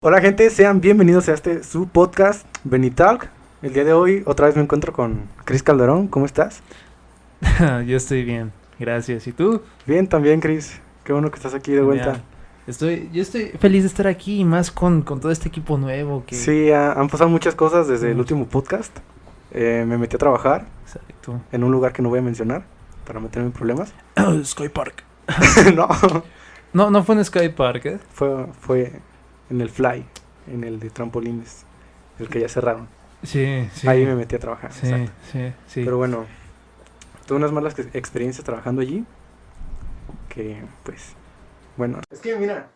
Hola gente, sean bienvenidos a este su podcast Benitalk. El día de hoy otra vez me encuentro con Cris Calderón, ¿cómo estás? Yo estoy bien, gracias. ¿Y tú? Bien también, Cris. Qué bueno que estás aquí de vuelta. Estoy, yo estoy feliz de estar aquí y más con, con todo este equipo nuevo que... Sí, ha- han pasado muchas cosas desde el último podcast. Eh, me metí a trabajar Exacto. en un lugar que no voy a mencionar para meterme en problemas. Sky Park. no, No, no fue en Sky Park, ¿eh? fue, fue en el Fly, en el de trampolines, el que ya cerraron. Sí, sí. Ahí me metí a trabajar. Sí, exacto. sí, sí. Pero bueno, tuve unas malas experiencias trabajando allí. Que, pues, bueno. Es que, mira,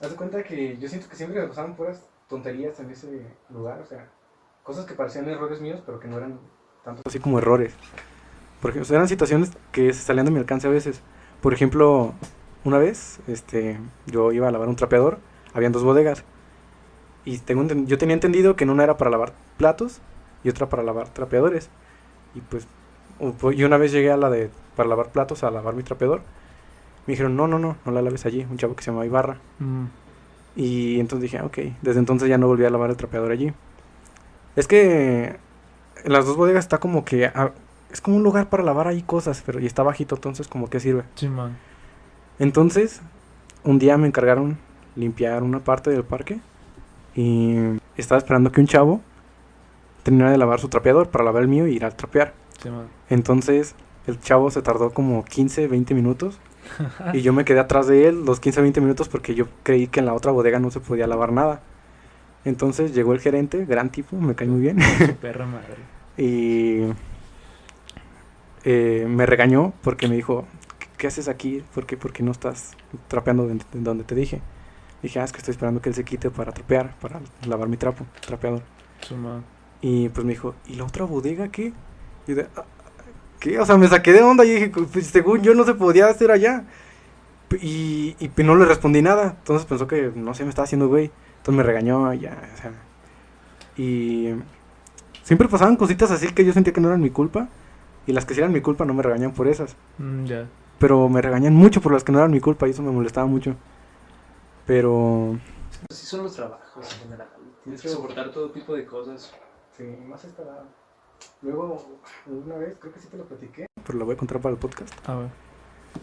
haz de cuenta que yo siento que siempre me pasaban puras tonterías en ese lugar. O sea, cosas que parecían errores míos, pero que no eran tanto así como errores. Porque o sea, eran situaciones que se salían de mi alcance a veces. Por ejemplo, una vez, este, yo iba a lavar un trapeador, habían dos bodegas. Y tengo, yo tenía entendido que en una era para lavar platos y otra para lavar trapeadores. Y pues, yo una vez llegué a la de para lavar platos, a lavar mi trapeador. Me dijeron, no, no, no, no la laves allí. Un chavo que se llama Ibarra. Mm, Y entonces dije, ok, desde entonces ya no volví a lavar el trapeador allí. Es que en las dos bodegas está como que, ah, es como un lugar para lavar ahí cosas, pero y está bajito, entonces como que sirve. sí, man. Entonces, un día me encargaron limpiar una parte del parque y estaba esperando que un chavo terminara de lavar su trapeador para lavar el mío y ir a trapear. Sí. Entonces, el chavo se tardó como 15, 20 minutos y yo me quedé atrás de él los 15, 20 minutos porque yo creí que en la otra bodega no se podía lavar nada. Entonces llegó el gerente, gran tipo, me cae muy bien, Su perra madre. y eh, me regañó porque me dijo, "¿Qué- ¿qué haces aquí? ¿Por qué, por qué no estás trapeando de- de donde te dije? Dije, ah, es que estoy esperando que él se quite para trapear, para lavar mi trapo, trapeador. Sí. Y pues me dijo, ¿y la otra bodega qué? Y de, "Ah, ¿qué? O sea, me saqué de onda y dije, pues según yo no se podía hacer allá. Y, y no le respondí nada. Entonces pensó que, no sé, me estaba haciendo güey. Entonces me regañó y ya, o sea. Y siempre pasaban cositas así que yo sentía que no eran mi culpa. Y las que sí eran mi culpa no me regañan por esas. Mm, ya. Pero me regañan mucho por las que no eran mi culpa y eso me molestaba mucho. Pero... Así son los trabajos en general. Tienes que soportar todo tipo de cosas. Sí, más esta. Luego, una vez, creo que sí te lo platiqué, pero lo voy a contar para el podcast. A ver.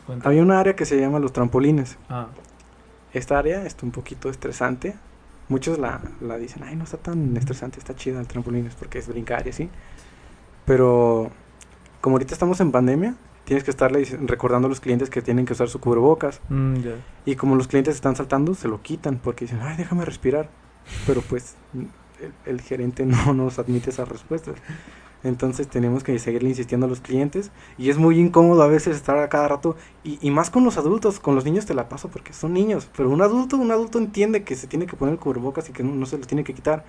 cuenta. Había una área que se llama los trampolines. Ah, Esta área está un poquito estresante. Muchos la, la dicen, ay, no está tan estresante, está chida el trampolines porque es brincar y así. Pero como ahorita estamos en pandemia, tienes que estarle recordando a los clientes que tienen que usar su cubrebocas. mm, ya. Y como los clientes están saltando, se lo quitan porque dicen, ay, déjame respirar. Pero pues el, el gerente no nos admite esas respuestas. Entonces tenemos que seguirle insistiendo a los clientes. Y es muy incómodo a veces estar a cada rato. Y, y más con los adultos, con los niños te la paso porque son niños. Pero un adulto, un adulto entiende que se tiene que poner el cubrebocas y que no, no se lo tiene que quitar.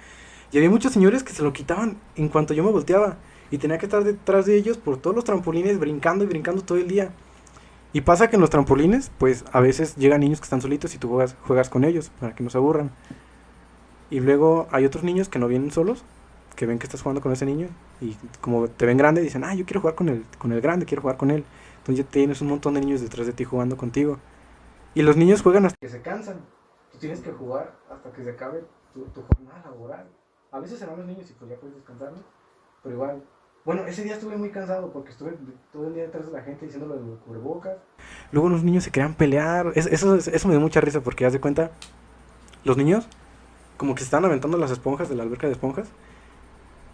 Y había muchos señores que se lo quitaban en cuanto yo me volteaba. Y tenía que estar detrás de ellos por todos los trampolines, brincando y brincando todo el día. Y pasa que en los trampolines, pues a veces llegan niños que están solitos y tú juegas, juegas con ellos para que no se aburran. Y luego hay otros niños que no vienen solos, que ven que estás jugando con ese niño y como te ven grande dicen, ah, yo quiero jugar con el, con el grande, quiero jugar con él. Entonces ya tienes un montón de niños detrás de ti jugando contigo. Y los niños juegan hasta que se cansan. Tú tienes que jugar hasta que se acabe tu, tu jornada laboral. A veces se van los niños y pues ya puedes descansar, ¿no? Pero igual. Bueno, ese día estuve muy cansado porque estuve todo el día detrás de la gente diciéndole de cubrebocas. Luego los niños se querían pelear. Es- eso, eso me dio mucha risa porque, haz de cuenta, los niños como que se estaban aventando las esponjas de la alberca de esponjas.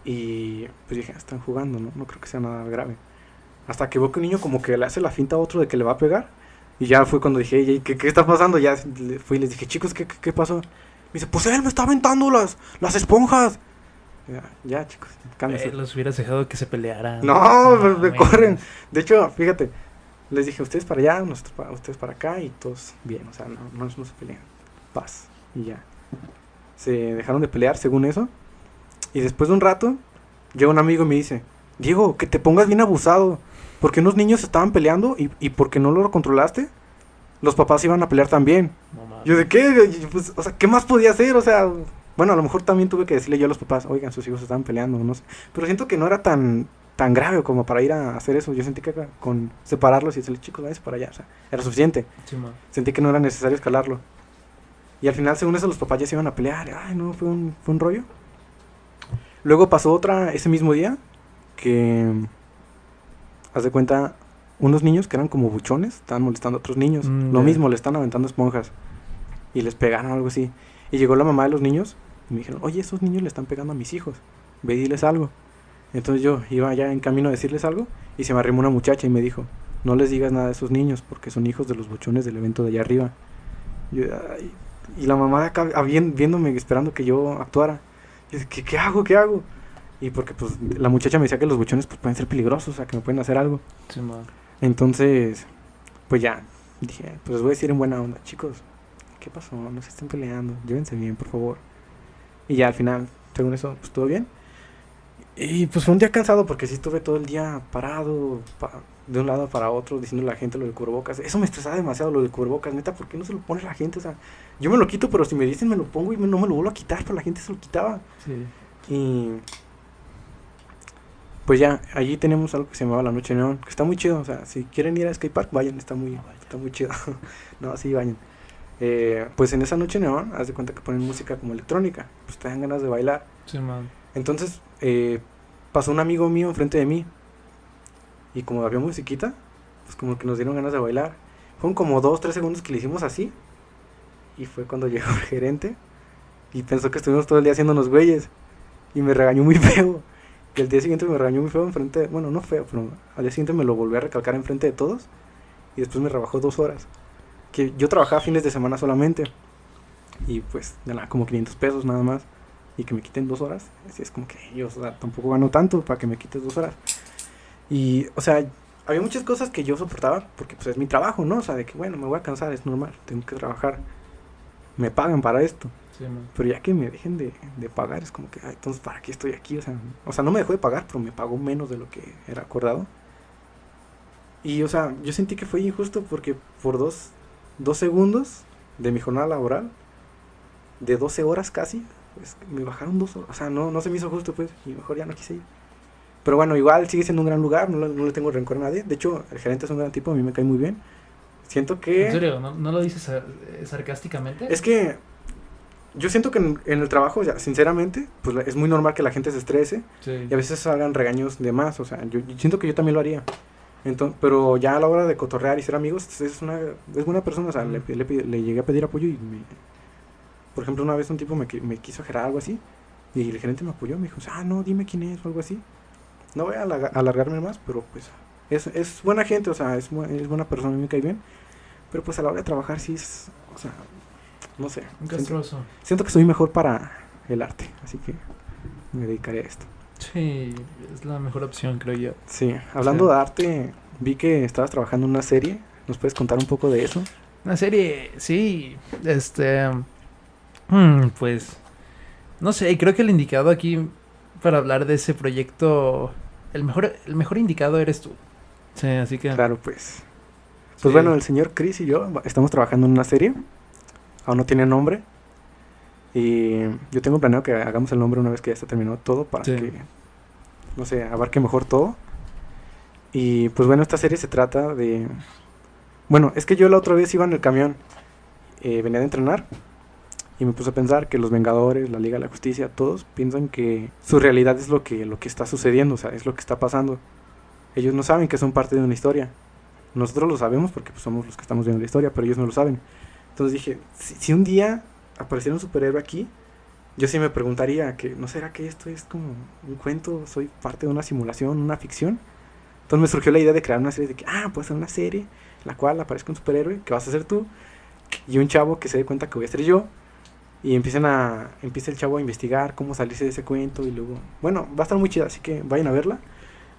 Y pues dije, "Ah, están jugando, ¿no? No creo que sea nada grave. Hasta que veo que un niño como que le hace la finta a otro de que le va a pegar. Y ya fue cuando dije, "Ey, ¿qué, qué está pasando? Ya fui y les dije, chicos, ¿qué, qué, qué pasó? Me dice, pues él me está aventando las, las esponjas. Ya, ya, chicos, cálmense. Eh, los hubieras dejado que se pelearan. No, me, me mames. corren. De hecho, fíjate, les dije, ustedes para allá, nosotros para, ustedes para acá y todos bien, o sea, no, no, no se pelean. Paz. Y ya. Se dejaron de pelear según eso. Y después de un rato, llega un amigo y me dice, Diego, que te pongas bien abusado. Porque unos niños estaban peleando y, y porque no lo controlaste, los papás iban a pelear también. No. Yo de qué, pues, o sea, ¿qué más podía hacer? O sea, bueno, a lo mejor también tuve que decirle yo a los papás, oigan, sus hijos estaban peleando, no sé. Pero siento que no era tan tan grave como para ir a hacer eso. Yo sentí que con separarlos y decirle, chicos, váyanse para allá, o sea, era suficiente. Sí. Sentí que no era necesario escalarlo. Y al final, según eso, los papás ya se iban a pelear. Ay, no, fue un, fue un rollo. Luego pasó otra ese mismo día que, haz de cuenta, unos niños que eran como buchones estaban molestando a otros niños. Mm, Lo mismo, le están aventando esponjas. Y les pegaron o algo así. Y llegó la mamá de los niños y me dijeron, oye, esos niños le están pegando a mis hijos. Ve y diles algo. Entonces yo iba ya en camino a decirles algo y se me arrimó una muchacha y me dijo, no les digas nada a esos niños porque son hijos de los buchones del evento de allá arriba. Yo, "Ay". y la mamá de acá ah, viéndome, esperando que yo actuara. Y yo, ¿qué, ¿qué hago? ¿Qué hago? Y porque pues la muchacha me decía que los buchones pues, pueden ser peligrosos, o sea, que me pueden hacer algo. Sí. Entonces, pues ya, dije, pues les voy a decir en buena onda, chicos, ¿qué pasó? No se estén peleando, llévense bien, por favor. Y ya al final, según eso, pues todo bien. Y pues fue un día cansado porque sí estuve todo el día parado, pa- de un lado para otro, diciendo a la gente lo del cubrebocas. Eso me estresaba demasiado, lo del cubrebocas, neta, ¿por qué no se lo pone la gente? O sea, yo me lo quito, pero si me dicen me lo pongo y me- no me lo vuelvo a quitar, pero la gente se lo quitaba. Sí. Y pues ya, allí tenemos algo que se llamaba La Noche Neón, que está muy chido. O sea, si quieren ir a Skypark, vayan, está muy, está muy chido. no, sí, vayan. Eh, pues en esa Noche Neón, haz de cuenta que ponen música como electrónica, pues te dan ganas de bailar. Sí, man. Entonces, eh, pasó un amigo mío enfrente de mí, y como había musiquita, pues como que nos dieron ganas de bailar. Fueron como dos, tres segundos que le hicimos así, y fue cuando llegó el gerente, y pensó que estuvimos todo el día haciéndonos güeyes, y me regañó muy feo. Y el día siguiente me regañó muy feo enfrente, bueno, no feo, pero al día siguiente me lo volví a recalcar enfrente de todos, y después me rebajó dos horas. Que yo trabajaba fines de semana solamente, y pues ganaba como 500 pesos nada más y que me quiten dos horas. Así es como que yo o sea, tampoco gano tanto para que me quites dos horas. Y, o sea, había muchas cosas que yo soportaba porque pues es mi trabajo, ¿no? O sea, de que bueno, me voy a cansar, es normal, tengo que trabajar. Me pagan para esto. Sí. Pero ya que me dejen de, de pagar, es como que, "Ay, entonces, ¿para qué estoy aquí? O sea, o sea, no me dejó de pagar, pero me pagó menos de lo que era acordado. Y, o sea, yo sentí que fue injusto porque por dos, dos segundos de mi jornada laboral, de 12 horas casi, pues me bajaron dos horas. O sea, no, no se me hizo justo, pues, y mejor ya no quise ir. Pero bueno, igual sigue siendo un gran lugar, no, no le tengo rencor a nadie. De hecho, el gerente es un gran tipo, a mí me cae muy bien. Siento que... ¿En serio? ¿No, no lo dices sar- eh, sarcásticamente? Es que yo siento que en, en el trabajo, o sea, sinceramente, pues es muy normal que la gente se estrese Sí. y a veces salgan regaños de más. O sea, yo, yo siento que yo también lo haría. Entonces, pero ya a la hora de cotorrear y ser amigos, es una es buena persona. O sea, le, le, le llegué a pedir apoyo y me... Por ejemplo, una vez un tipo me, me quiso gerar algo así y el gerente me apoyó. Me dijo, ah, no, dime quién es o algo así. No voy a alarga- alargarme más, pero pues es, es buena gente, o sea, es, es buena persona, me cae bien. Pero pues a la hora de trabajar sí es, o sea, no sé. Siento-. Siento que soy mejor para el arte, así que me dedicaré a esto. Sí, es la mejor opción, creo yo. Sí, hablando Sí. de arte, vi que estabas trabajando en una serie. ¿Nos puedes contar un poco de eso? Una serie, sí, este... mm, pues... No sé, creo que el indicado aquí para hablar de ese proyecto... El mejor, el mejor indicado eres tú. Sí, así que... Claro, pues. Pues Sí. bueno, el señor Chris y yo estamos trabajando en una serie. Aún no tiene nombre. Y yo tengo planeado que hagamos el nombre una vez que ya está terminado todo para Sí. que, no sé, abarque mejor todo. Y pues bueno, esta serie se trata de... Bueno, es que yo la otra vez iba en el camión, eh, venía de entrenar y me puse a pensar que los Vengadores, la Liga de la Justicia, todos piensan que su realidad es lo que, lo que está sucediendo, o sea, es lo que está pasando. Ellos no saben que son parte de una historia. Nosotros lo sabemos porque pues, somos los que estamos viendo la historia, pero ellos no lo saben. Entonces dije, si, si un día apareciera un superhéroe aquí, yo sí me preguntaría que, ¿no será que esto es como un cuento? ¿Soy parte de una simulación, una ficción? Entonces me surgió la idea de crear una serie de que, ah, puede ser una serie en la cual aparezca un superhéroe, que vas a ser tú, y un chavo que se dé cuenta que voy a ser yo, y empiecen a, empieza el chavo a investigar cómo salirse de ese cuento, y luego, bueno, va a estar muy chida, así que vayan a verla.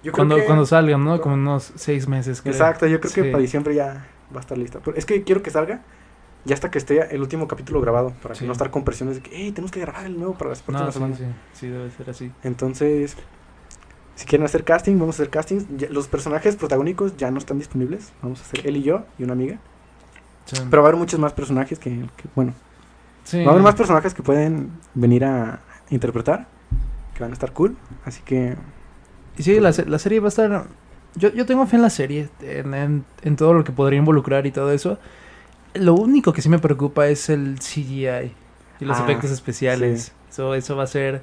Yo Cuando, que- cuando salgan, ¿no? Como unos seis meses. creo. Exacto, yo creo que Sí. para diciembre ya va a estar lista. Pero es que quiero que salga ya hasta que esté el último capítulo grabado, para que Sí. no estar con presiones de que, hey, tenemos que grabar el nuevo para las No, próximas sí, semanas. sí, sí, debe ser así. Entonces, si quieren hacer casting, vamos a hacer castings. Ya- los personajes protagónicos ya no están disponibles. Vamos a hacer él y yo y una amiga. Sí. Pero va a haber muchos más personajes que, que, bueno, Sí. va a haber más personajes que pueden venir a interpretar, que van a estar cool. Así que, Y sí, la, se- la serie va a estar... Yo, yo tengo fe en la serie, en, en, en todo lo que podría involucrar y todo eso. Lo único que sí me preocupa es el CGI y los Ah, efectos especiales. sí. Eso, eso va a ser,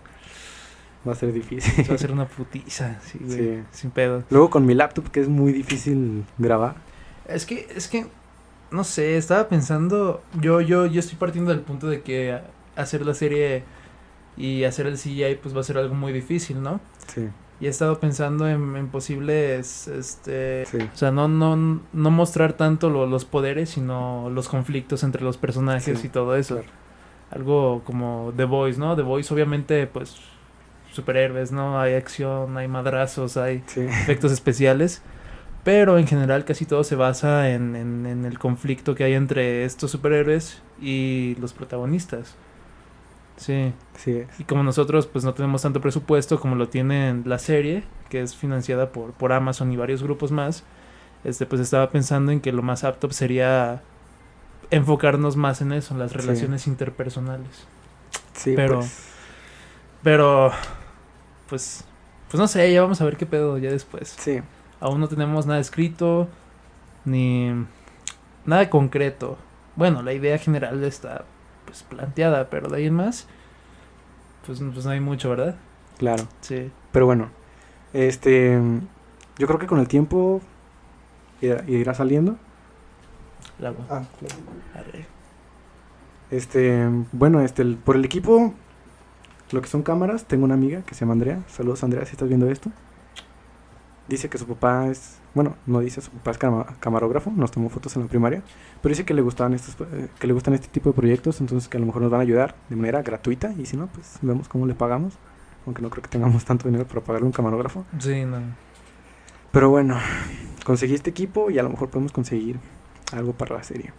Va a ser difícil. eso va a ser una putiza, sí, güey, Sí. sin pedo. Luego con mi laptop, que es muy difícil grabar. Es que, es que, no sé, estaba pensando, yo, yo, yo estoy partiendo del punto de que hacer la serie y hacer el CGI pues va a ser algo muy difícil, ¿no? Sí, Y he estado pensando en, en posibles, este, sí. o sea, no, no, no mostrar tanto lo- los poderes, sino los conflictos entre los personajes Sí, y todo eso. claro. Algo como The Voice, ¿no? The Voice obviamente, pues, superhéroes, ¿no? Hay acción, hay madrazos, hay Sí, efectos especiales, pero en general casi todo se basa en, en- en el conflicto que hay entre estos superhéroes y los protagonistas. Sí, sí y como nosotros pues no tenemos tanto presupuesto como lo tiene la serie, que es financiada por, por Amazon y varios grupos más, este pues estaba pensando en que lo más apto sería enfocarnos más en eso, en las Sí. relaciones interpersonales. Sí, Pero- pues, Pero, pues, pues no sé, ya vamos a ver qué pedo ya después. sí, Aún no tenemos nada escrito, ni nada concreto. Bueno, la idea general está pues planteada, pero de ahí en más, pues, pues no hay mucho, ¿verdad? claro. Sí. Pero bueno, este, yo creo que con el tiempo irá, irá saliendo. La. Ah, Arre. Este, bueno, este, el- por el equipo, lo que son cámaras, tengo una amiga que se llama Andrea. Saludos, Andrea, si estás viendo esto. Dice que su papá es, bueno, no dice, su papá es cama- camarógrafo, nos tomó fotos en la primaria, pero dice que le gustaban estos, eh, que le gustan este tipo de proyectos, entonces que a lo mejor nos van a ayudar de manera gratuita y si no, pues vemos cómo le pagamos, aunque no creo que tengamos tanto dinero para pagarle un camarógrafo. Sí, no. Pero bueno, conseguí este equipo y a lo mejor podemos conseguir algo para la serie.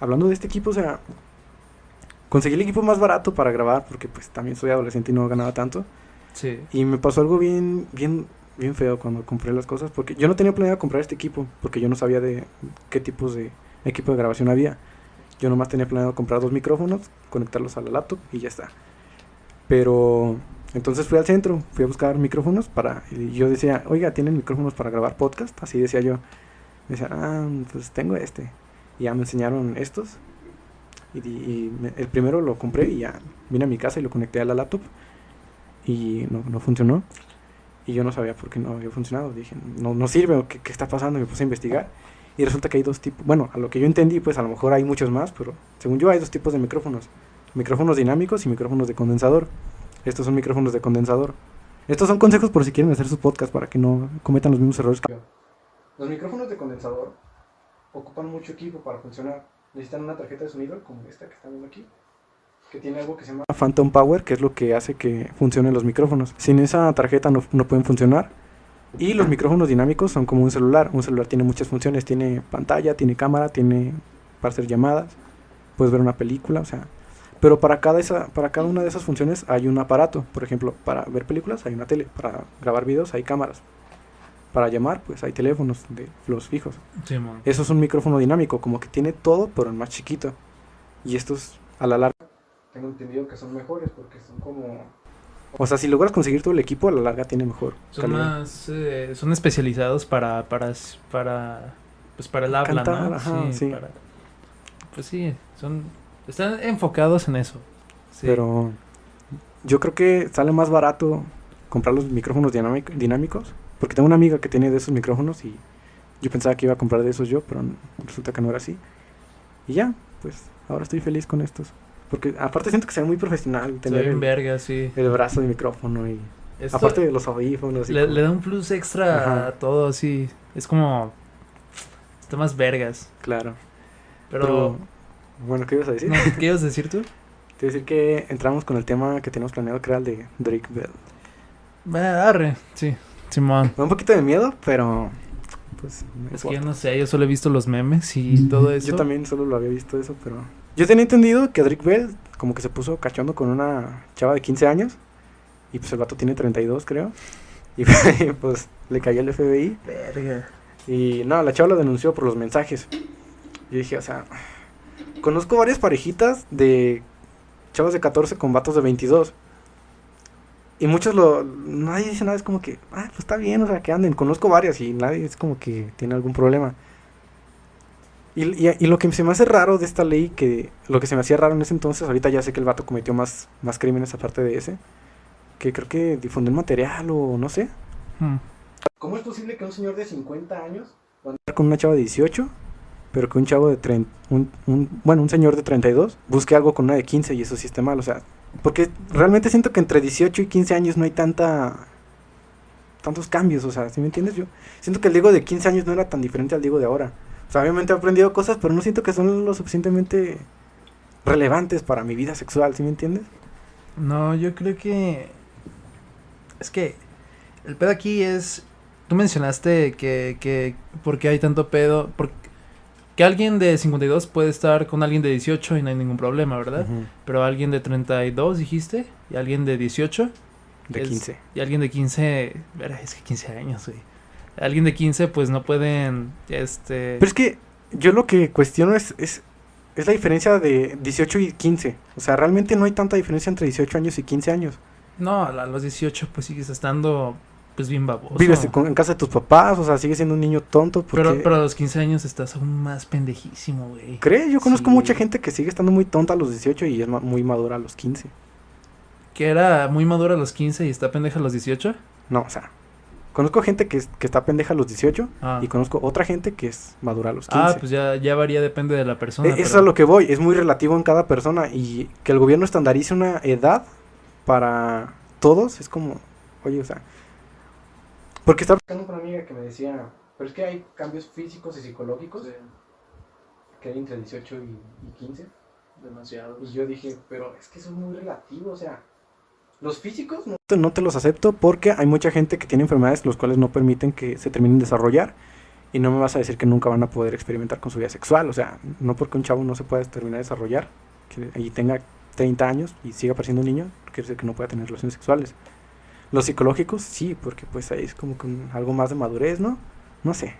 Hablando de este equipo, o sea, conseguí el equipo más barato para grabar porque pues también soy adolescente y no ganaba tanto. Sí. Y me pasó algo bien, bien, bien feo cuando compré las cosas porque yo no tenía planeado comprar este equipo porque yo no sabía de qué tipos de equipo de grabación había. Yo nomás tenía planeado comprar dos micrófonos, conectarlos a la laptop y ya está. Pero entonces fui al centro, fui a buscar micrófonos para y yo decía, "Oiga, ¿tienen micrófonos para grabar podcast?" Así decía yo. Me decía, "Ah, pues tengo este." Y ya me enseñaron estos. Y, y me- el primero lo compré y ya vine a mi casa y lo conecté a la laptop y no, no funcionó. Y yo no sabía por qué no había funcionado. Dije, no, no sirve, ¿qué, qué está pasando? Me puse a investigar. Y resulta que hay dos tipos. Bueno, a lo que yo entendí, pues a lo mejor hay muchos más, pero según yo hay dos tipos de micrófonos: micrófonos dinámicos y micrófonos de condensador. Estos son micrófonos de condensador. Estos son consejos por si quieren hacer su podcast para que no cometan los mismos errores que yo. Los micrófonos de condensador ocupan mucho equipo para funcionar. Necesitan una tarjeta de sonido como esta que están viendo aquí que tiene algo que se llama Phantom Power, que es lo que hace que funcionen los micrófonos. Sin esa tarjeta no, no pueden funcionar. Y los micrófonos dinámicos son como un celular. Un celular tiene muchas funciones. Tiene pantalla, tiene cámara, tiene para hacer llamadas. Puedes ver una película, o sea. Pero para cada, esa, para cada una de esas funciones hay un aparato. Por ejemplo, para ver películas hay una tele. Para grabar videos hay cámaras. Para llamar, pues hay teléfonos de los fijos. Sí. Eso es un micrófono dinámico, como que tiene todo, pero en más chiquito. Y estos, a la larga, tengo entendido que son mejores porque son como... O sea, si logras conseguir todo el equipo, a la larga tiene mejor Son calidad. más, eh, son especializados para, para, para, pues para el habla, Cantar, ¿no? ajá, sí. para- pues sí, son, están enfocados en eso. Sí. Pero yo creo que sale más barato comprar los micrófonos dinámic- dinámicos. Porque tengo una amiga que tiene de esos micrófonos y yo pensaba que iba a comprar de esos yo, pero resulta que no era así. Y ya, pues ahora estoy feliz con estos. Porque aparte siento que se ve muy profesional tener el, verga, sí. el brazo de micrófono y Esto aparte de los audífonos. le, como- le da un plus extra Ajá. a todo, sí. Es como, está más vergas. Claro. Pero, Pero, bueno, ¿qué ibas a decir? no, ¿qué ibas a decir tú? Te decir que entramos con el tema que teníamos planeado el de Drake Bell. Ah, arre, sí, Simón. Me da un poquito de miedo, pero pues Es que yo no sé, yo solo he visto los memes y todo eso. Yo también solo lo había visto eso, pero... Yo tenía entendido que Drake Bell como que se puso cachondo con una chava de 15 años y pues el vato tiene 32 creo. Y pues le cayó el FBI Verga. y no, la chava lo denunció por los mensajes. Yo dije, o sea, conozco varias parejitas de chavas de 14 con vatos de 22. Y muchos lo. Nadie dice nada, es como que, ah, pues está bien, o sea, que anden. Conozco varias y nadie es como que tiene algún problema. Y, y- y lo que se me hace raro de esta ley, que lo que se me hacía raro en ese entonces, ahorita ya sé que el vato cometió más, más crímenes aparte de ese, que creo que difundió un material o no sé. Hmm. ¿Cómo es posible que un señor de 50 años con una chava de 18, pero que un chavo de 30, un, un- bueno, un señor de 32 busque algo con una de 15 y eso sí esté mal? O sea, porque realmente siento que entre 18 y 15 años no hay tanta tantos cambios, o sea, ¿sí me entiendes? Yo siento que el Diego de 15 años no era tan diferente al Diego de ahora. Sea, obviamente he aprendido cosas, pero no siento que son lo suficientemente relevantes para mi vida sexual, ¿sí me entiendes? No, yo creo que. Es que. El pedo aquí es. Tú mencionaste que. que ¿Por qué hay tanto pedo? Porque que alguien de 52 puede estar con alguien de 18 y no hay ningún problema, ¿verdad? Pero alguien de 32, dijiste. Y alguien de 18. De Es- 15. Y alguien de 15. Verá, es que 15 años, güey. Alguien de 15, pues no pueden. Este. Pero es que yo lo que cuestiono es, es, es la diferencia de 18 y 15. O sea, realmente no hay tanta diferencia entre 18 años y 15 años. No, a los 18, pues sigues estando. Pues bien baboso. Vives en casa de tus papás, o sea, sigues siendo un niño tonto. Porque... Pero, pero a los 15 años estás aún más pendejísimo, güey. ¿Crees? Yo conozco Sí. mucha gente que sigue estando muy tonta a los 18 y es muy madura a los 15. Que era muy madura a los 15 y está pendeja a los 18. No, o sea, conozco gente que, es- que está pendeja a los 18 Ah, y conozco otra gente que es madura a los 15. Ah, pues ya, ya varía, depende de la persona. Eso es a lo que voy, es muy relativo en cada persona y que el gobierno estandarice una edad para todos es como, oye, o sea, porque estaba buscando con una amiga que me decía, pero es que hay cambios físicos y psicológicos que hay entre 18 y, y 15 Demasiado. y yo dije, pero es que eso es muy relativo, o sea, los físicos no te, no te los acepto porque hay mucha gente que tiene enfermedades los cuales no permiten que se terminen de desarrollar y no me vas a decir que nunca van a poder experimentar con su vida sexual, o sea, no porque un chavo no se pueda terminar de desarrollar que ahí tenga 30 años y siga pareciendo un niño, quiere decir que no pueda tener relaciones sexuales. Los psicológicos sí, porque pues ahí es como que un- algo más de madurez, ¿no? No sé.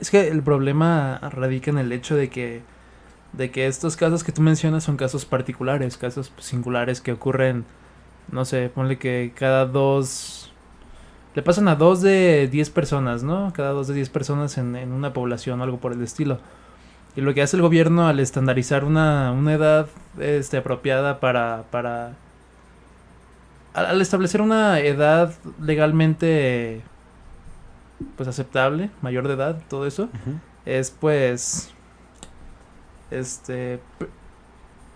Es que el problema radica en el hecho de que de que estos casos que tú mencionas son casos particulares, casos singulares que ocurren, no sé, ponle que cada dos le pasan a dos de diez personas, ¿no? Cada dos de diez personas en, en una población o algo por el estilo. Y lo que hace el gobierno al estandarizar una, una edad este, apropiada para, para al, al establecer una edad legalmente pues aceptable, mayor de edad, todo eso, es pues este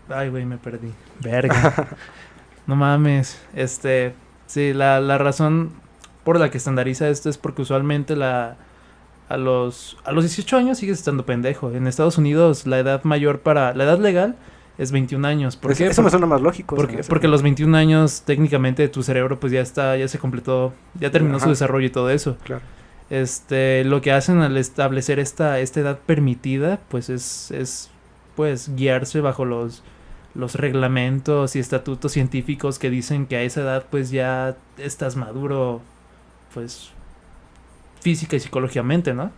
ay güey me perdí verga no mames este sí la, la razón por la que estandariza esto es porque usualmente la a los a los 18 años sigues estando pendejo en Estados Unidos la edad mayor para la edad legal es 21 años ¿por qué? eso me Por- suena más lógico. me porque, porque los 21 años técnicamente tu cerebro pues ya está ya se completó ya terminó su desarrollo y todo eso Claro. este, lo que hacen al establecer esta, esta edad permitida, pues es, es pues guiarse bajo los, los reglamentos y estatutos científicos que dicen que a esa edad pues ya estás maduro, pues física y psicológicamente, ¿no?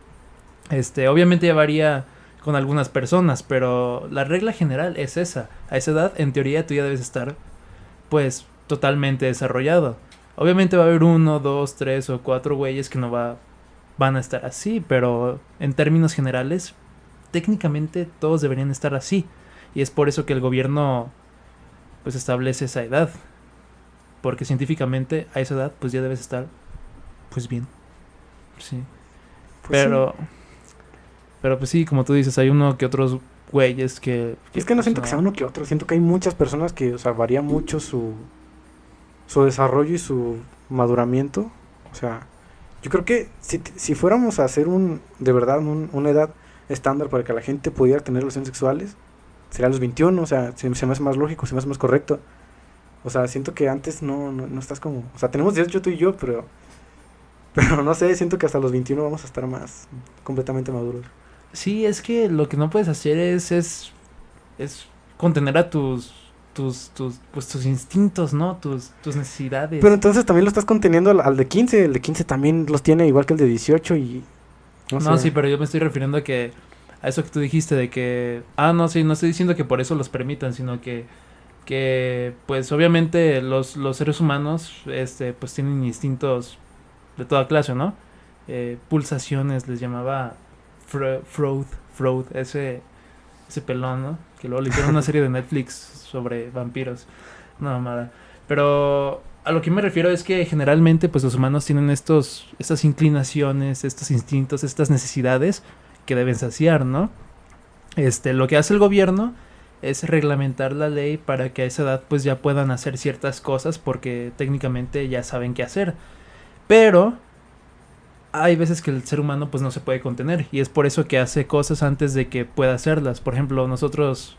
Este, obviamente ya varía con algunas personas, pero la regla general es esa. A esa edad, en teoría, tú ya debes estar, pues, totalmente desarrollado. Obviamente va a haber uno, dos, tres o cuatro güeyes que no va, van a estar así, pero en términos generales, técnicamente todos deberían estar así. Y es por eso que el gobierno, pues, establece esa edad. Porque científicamente a esa edad, pues ya debes estar, pues bien. Sí. Pues sí. pero, pero pues sí, como tú dices, hay uno que otros güeyes que... Es que no pues, siento que sea uno que otro, siento que hay muchas personas que, o sea, varía mucho su, su desarrollo y su maduramiento. O sea, yo creo que si, si fuéramos a hacer un, de verdad, un- una edad estándar para que la gente pudiera tener relaciones sexuales, sería los 21, o sea, se, se me hace más lógico, se me hace más correcto. O sea, siento que antes no, no, no estás como, o sea, tenemos 18 tú y yo, pero, pero no sé, siento que hasta los 21 vamos a estar más completamente maduros. Sí, es que lo que no puedes hacer es, es, es contener a tus, tus, tus, pues tus instintos, ¿no? Tus, tus necesidades. Pero entonces también lo estás conteniendo al, al de 15. El de 15 también los tiene igual que el de 18 y... no, sé. sí, pero yo me estoy refiriendo a que, a eso que tú dijiste de que, ah, no, sí, no estoy diciendo que por eso los permitan, sino que, que, pues obviamente los, los seres humanos, este, pues tienen instintos de toda clase, ¿no? Eh, pulsaciones les llamaba Freud, Freud, ese, ese pelón, ¿no? Que luego le hicieron una serie de Netflix sobre vampiros. No, mamada. Pero a lo que me refiero es que generalmente pues los humanos tienen estos, estas inclinaciones, estos instintos, estas necesidades que deben saciar, ¿no? Este, lo que hace el gobierno es reglamentar la ley para que a esa edad pues ya puedan hacer ciertas cosas porque técnicamente ya saben qué hacer. Pero hay veces que el ser humano pues no se puede contener y es por eso que hace cosas antes de que pueda hacerlas. Por ejemplo, nosotros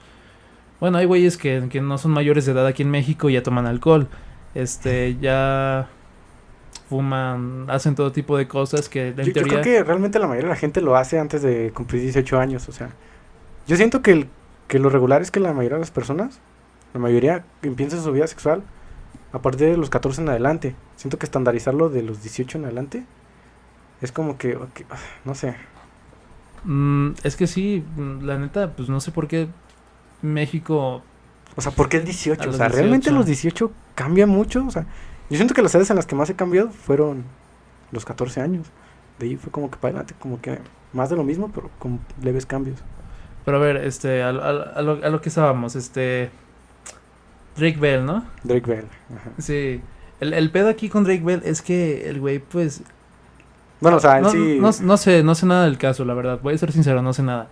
bueno, hay güeyes que, que no son mayores de edad aquí en México y ya toman alcohol. Este, ya fuman, hacen todo tipo de cosas que en Yo, yo teoría creo que realmente la mayoría de la gente lo hace antes de cumplir 18 años. O sea, yo siento que, el- que lo regular es que la mayoría de las personas, la mayoría empieza su vida sexual a partir de los 14 en adelante. Siento que estandarizarlo de los 18 en adelante es como que, no sé. Mm, es que sí, la neta, pues no sé por qué México. O sea, ¿por qué el 18? A O sea, realmente 18. los 18 cambian mucho. O sea, yo siento que las edades en las que más he cambiado fueron los 14 años. De ahí fue como que para adelante, como que más de lo mismo, pero con leves cambios. Pero a ver, este, a, a- a lo, a lo que estábamos, este. Drake Bell, ¿no? Drake Bell. ajá. Sí. El, el pedo aquí con Drake Bell es que el güey, pues. Bueno, o sea, en No, sí. no, no sé, no sé nada del caso, la verdad. Voy a ser sincero, no sé nada.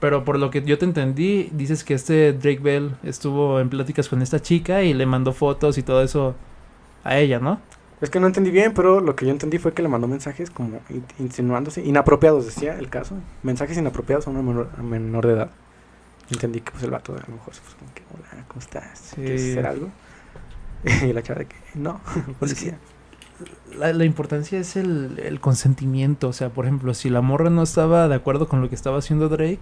Pero por lo que yo te entendí, dices que este Drake Bell estuvo en pláticas con esta chica y le mandó fotos y todo eso a ella, ¿no? Es que no entendí bien, pero lo que yo entendí fue que le mandó mensajes como in- insinuándose, inapropiados, decía el caso. Mensajes inapropiados a una menor, a menor de edad. Entendí que pues el vato a lo mejor se puso como que, hola, ¿cómo estás? ¿Quieres hacer algo? y la chava de que, no, policía. La, la importancia es el, el consentimiento. O sea, por ejemplo, si la morra no estaba de acuerdo con lo que estaba haciendo Drake,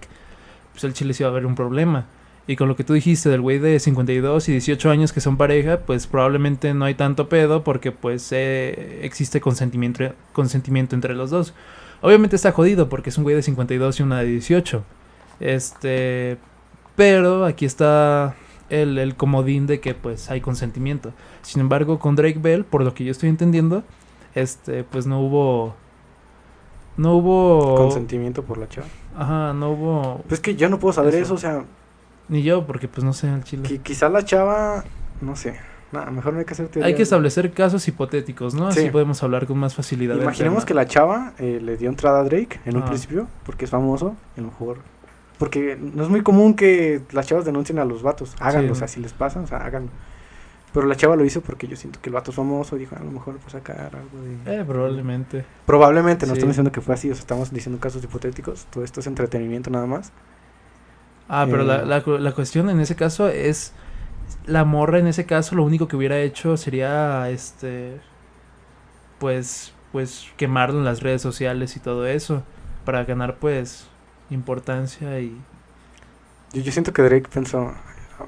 pues el chile sí iba a haber un problema. Y con lo que tú dijiste del güey de 52 y 18 años que son pareja, pues probablemente no hay tanto pedo porque pues eh, existe consentimiento, consentimiento entre los dos. Obviamente está jodido porque es un güey de 52 y una de 18. Este, pero aquí está el, el comodín de que pues hay consentimiento. Sin embargo, con Drake Bell, por lo que yo estoy entendiendo, este, pues no hubo, no hubo, Consentimiento por la chava. ajá, no hubo, Pues que yo no puedo saber Eso. eso, o sea, ni yo, porque pues no sé el chile. qui- quizá la chava, no sé. Nada, mejor no hay que hacer Hay que establecer casos hipotéticos, ¿no? Así Sí. podemos hablar con más facilidad. Imaginemos que la chava eh, le dio entrada a Drake en un Ajá. principio, porque es famoso, a lo mejor. Porque no es muy común que las chavas denuncien a los vatos. Háganlo, Sí. o sea, si les pasa, o sea, háganlo. Pero la chava lo hizo porque yo siento que el vato es famoso y dijo, a lo mejor pues sacar algo de. Eh, probablemente. Probablemente, no sí. estamos diciendo que fue así, o sea, estamos diciendo casos hipotéticos. Todo esto es entretenimiento nada más. Ah, pero la, Eh. la, cu- la cuestión en ese caso es la morra en ese caso lo único que hubiera hecho sería este pues pues quemarlo en las redes sociales y todo eso para ganar pues importancia y Yo, yo siento que Drake pensó,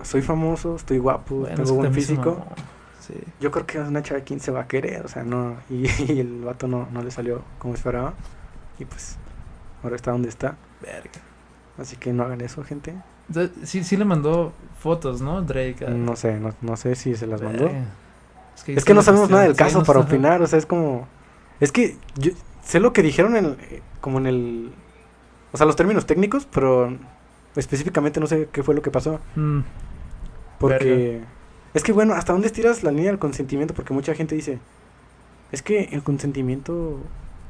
soy famoso, estoy guapo, bueno, es tengo buen físico. Sí. Yo creo que una chava quien se va a querer, o sea, no. Y, y el vato no, no le salió como esperaba. Y pues, ahora está donde está. Verga. Así que no hagan eso, gente. Sí, sí le mandó fotos, ¿no? Drake. a- No sé, no, no sé si se las mandó. Es que no sabemos nada del. Sí, caso no para opinar, o sea, es como... Es que yo sé lo que dijeron en, como en el... O sea, los términos técnicos, pero específicamente no sé qué fue lo que pasó. Mm, Porque... Es que bueno, ¿hasta dónde estiras la línea del consentimiento? Porque mucha gente dice, es que el consentimiento...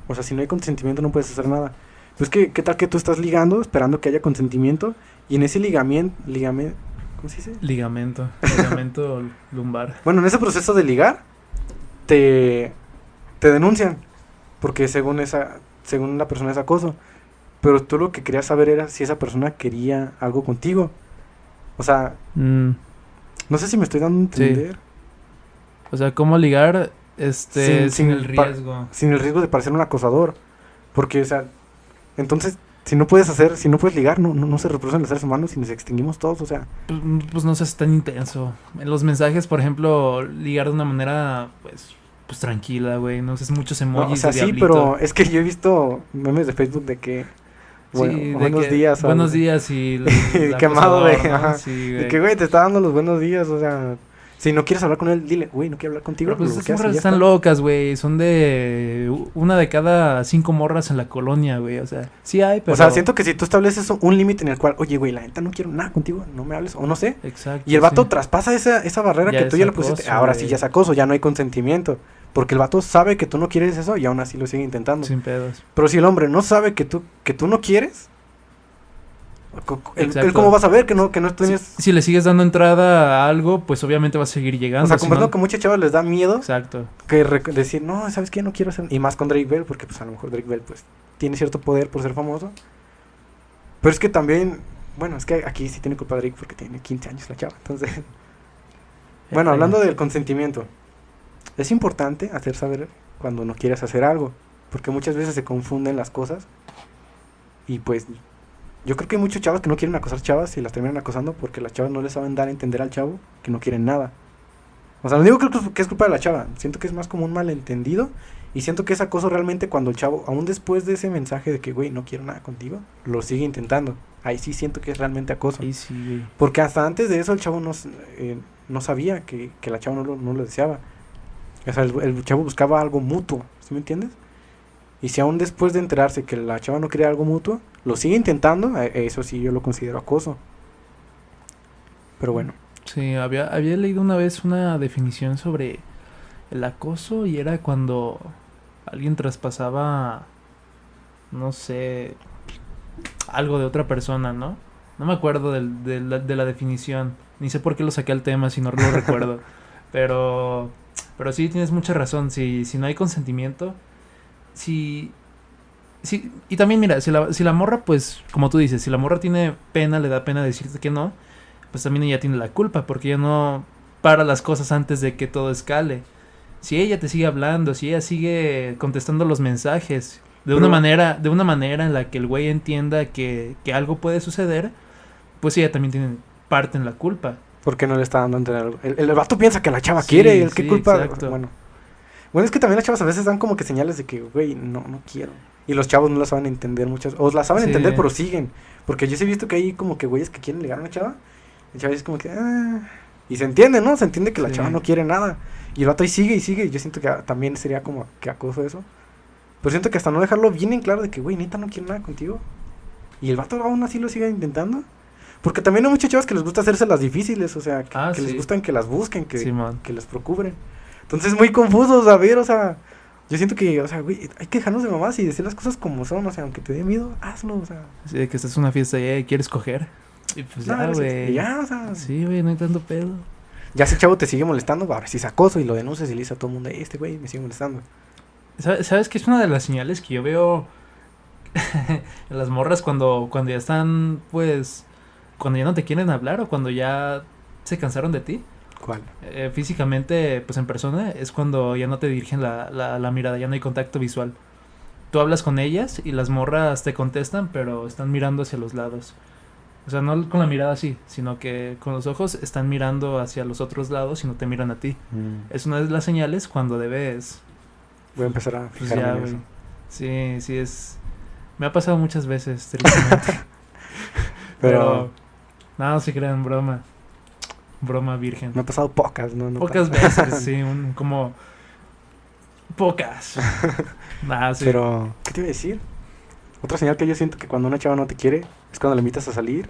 O sea, si no hay consentimiento no puedes hacer nada. Pues que, ¿qué tal que tú estás ligando, esperando que haya consentimiento? Y en ese ligamiento... Ligame, ¿Cómo se dice? ligamento. Ligamento lumbar. Bueno, en ese proceso de ligar, te, te denuncian. Porque según esa, según la persona es acoso. Pero tú lo que querías saber era si esa persona quería algo contigo. O sea, Mm, no sé si me estoy dando a Sí. entender. O sea, ¿cómo ligar este Sin- sin, sin el riesgo? Sin el riesgo de parecer un acosador. Porque, o sea, entonces, si no puedes hacer, si no puedes ligar, no, no, no se reproducen los seres humanos y nos extinguimos todos. O sea, Pues, pues no sé, es tan intenso. En los mensajes, por ejemplo, ligar de una manera, pues, pues tranquila, güey. No sé, muchos no, emojis o sea de sí, diablito. pero es que yo he visto memes de Facebook de que. Bueno, Sí, de buenos que, días. Buenos días y... el quemado, güey, acosador, ¿no? Sí, De que, güey, te está dando los buenos días, o sea, Si no quieres hablar con él, dile, güey, no quiero hablar contigo. Pero pues y morras están está. locas, güey. Son de una de cada cinco morras en la colonia, güey. O sea, sí hay, pero... O sea, siento que si tú estableces un límite en el cual, oye, güey, la neta no quiero nada contigo, no me hables, o no sé. Exacto. Y el vato sí. traspasa esa, esa barrera Ya que tú ya le pusiste. acoso, Ahora sí ya es acoso, ya no hay consentimiento. Porque el vato sabe que tú no quieres eso y aún así lo sigue intentando. Sin pedos. Pero si el hombre no sabe que tú, que tú no quieres, él Exacto. cómo va a saber que no, que no Si, tienes... si le sigues dando entrada a algo, pues obviamente va a seguir llegando. o sea, si comprendo no- que muchas chavas les da miedo Exacto. que decir, no, ¿sabes qué? No quiero hacer... Y más con Drake Bell, porque pues a lo mejor Drake Bell pues tiene cierto poder por ser famoso. Pero es que también, bueno, es que aquí sí tiene culpa Drake porque tiene 15 años la chava. Entonces, bueno, hablando del consentimiento, es importante hacer saber cuando no quieres hacer algo, porque muchas veces se confunden las cosas y pues yo creo que hay muchos chavos que no quieren acosar chavas y las terminan acosando porque las chavas no le saben dar a entender al chavo que no quieren nada. O sea, no digo que es- que es culpa de la chava, siento que es más como un malentendido y siento que es acoso realmente cuando el chavo, aún después de ese mensaje de que, güey, no quiero nada contigo, lo sigue intentando. Ahí sí siento que es realmente acoso. Ahí sí. Porque hasta antes de eso el chavo no, eh, no sabía que, que la chava no lo, no lo deseaba. O sea, el, el chavo buscaba algo mutuo, ¿sí me entiendes? Y si aún después de enterarse que la chava no quería algo mutuo, lo sigue intentando, eh, eso sí yo lo considero acoso. Pero bueno, Sí, había, había leído una vez una definición sobre el acoso y era cuando alguien traspasaba, no sé, algo de otra persona, ¿no? No me acuerdo del- de, la, de la definición, ni sé por qué lo saqué al tema si no lo recuerdo, pero, pero sí tienes mucha razón, si, si no hay consentimiento, si... si y también mira, si la, si la morra, pues, como tú dices, si la morra tiene pena, le da pena decirte que no, pues también ella tiene la culpa porque ella no para las cosas antes de que todo escale. Si ella te sigue hablando, si ella sigue contestando los mensajes de una manera, de una manera en la que el güey entienda que, que algo puede suceder, pues ella también tiene parte en la culpa. ¿por qué no le está dando a entender algo? El, el vato piensa que la chava Sí, quiere, el qué culpa. exacto. Bueno. Bueno, es que también las chavas a veces dan como que señales de que, güey, no, no quiero. Y los chavos no las saben entender muchas, o las saben Sí. entender pero siguen. Porque yo sí he visto que hay como que güeyes que quieren ligar a una chava. Y el chavo es como que, ah. Y se entiende, ¿no? Se entiende que la Sí. chava no quiere nada. Y el vato ahí sigue y sigue. Y yo siento que ah, también sería como que acoso eso. Pero siento que hasta no dejarlo bien en claro de que, güey, neta no quiere nada contigo. Y el vato aún así lo sigue intentando. Porque también hay muchas chavas que les gusta hacerse las difíciles, o sea, que, Ah, que les gustan que las busquen, que, que les procuren. Entonces es muy confuso saber, o sea, yo siento que, o sea, güey, hay que dejarnos de mamás y decir las cosas como son, o sea, aunque te dé miedo, hazlo, o sea. De que estás en una fiesta y quieres coger. Y pues no, ya, güey. Ya, o sea, Sí, güey, no hay tanto pedo. ya si el chavo te sigue molestando, ahora si acoso y lo denuncias y le dices a todo el mundo, este güey me sigue molestando. ¿Sabes, ¿Sabes qué es una de las señales que yo veo en las morras cuando, cuando ya están, pues, cuando ya no te quieren hablar o cuando ya se cansaron de ti? ¿Cuál? Eh, físicamente, pues en persona, es cuando ya no te dirigen la, la, la mirada, ya no hay contacto visual. Tú hablas con ellas y las morras te contestan, pero están mirando hacia los lados. O sea, no con la mirada así, sino que con los ojos están mirando hacia los otros lados y no te miran a ti. Es una de las señales cuando debes Voy a empezar a pues fijarme ya, en eso. Sí, sí es. Me ha pasado muchas veces, tristemente. Pero, Pero. No, se crean, broma. Broma virgen. me ha pasado pocas, ¿no? no Pocas veces, sí, un, como. Pocas. Nah, sí. Pero, ¿qué te iba a decir? Otra señal que yo siento que cuando una chava no te quiere es cuando le invitas a salir.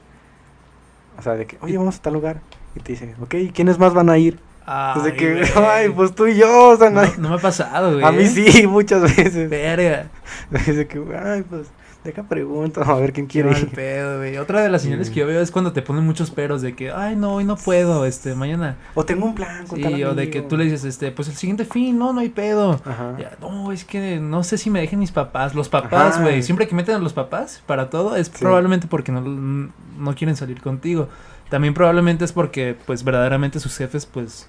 O sea, de que, oye, vamos a tal lugar. Y te dice, ok, ¿quiénes más van a ir? Ay, Desde que, ay, pues tú y yo, o sea, No, no me ha pasado, güey. A mí sí, muchas veces. Verga. Desde que, ay, pues, deja pregunta, a ver quién quiere ir. pedo, güey. Otra de las señales Sí. que yo veo es cuando te ponen muchos peros de que, ay, no, hoy no puedo, este, mañana. O tengo un plan con Sí, tal o de que tú le dices, este, pues el siguiente fin, no, no hay pedo. Ajá. Ya, no, es que no sé si me dejen mis papás. Los papás, güey. Siempre que meten a los papás para todo es Sí. probablemente porque no, no quieren salir contigo. También probablemente es porque, pues, verdaderamente sus jefes, pues,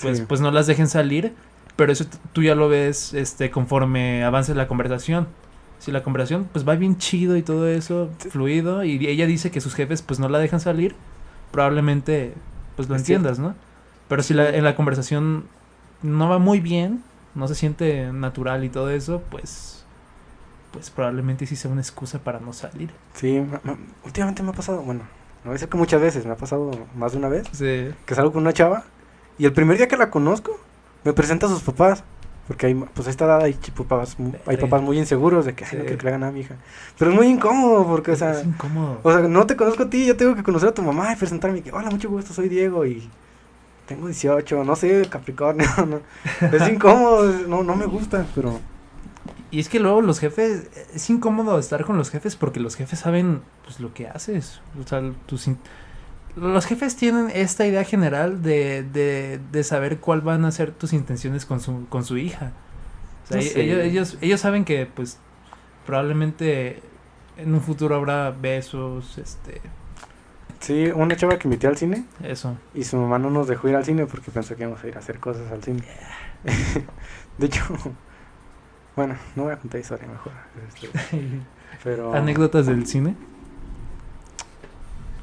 pues, Sí. pues no las dejen salir. Pero eso tú ya lo ves, este, conforme avance la conversación. Si la conversación, pues, va bien chido y todo eso, fluido, y ella dice que sus jefes, pues, no la dejan salir, probablemente, pues, lo Es cierto. entiendas, ¿no? Pero si la, en la conversación no va muy bien, no se siente natural y todo eso, pues, pues probablemente sí sea una excusa para no salir. Sí, ma- ma- últimamente me ha pasado, bueno, no voy a decir que muchas veces, me ha pasado más de una vez, Sí. que salgo con una chava Y el primer día que la conozco, me presenta a sus papás. Porque hay, pues a esta edad hay, papás, hay papás muy inseguros de que "Ay, no quiero que le hagan a mi hija. Pero es muy incómodo porque, o sea, es incómodo. o sea, no te conozco a ti, yo tengo que conocer a tu mamá y presentarme que, hola, mucho gusto, soy Diego y tengo 18, no sé, Capricornio, no. Es incómodo, no, no me gusta, pero Y es que luego los jefes, es incómodo estar con los jefes porque los jefes saben pues lo que haces. O sea, tus los jefes tienen esta idea general de, de, de saber cuál van a ser tus intenciones con su, con su hija. O sea, No e- ellos, ellos, ellos saben que pues probablemente en un futuro habrá besos, este, sí, una chava que invité al cine eso. y su mamá no nos dejó ir al cine porque pensó que íbamos a ir a hacer cosas al cine. de hecho, bueno, no voy a contar historia mejor. este, pero... Anécdotas del cine.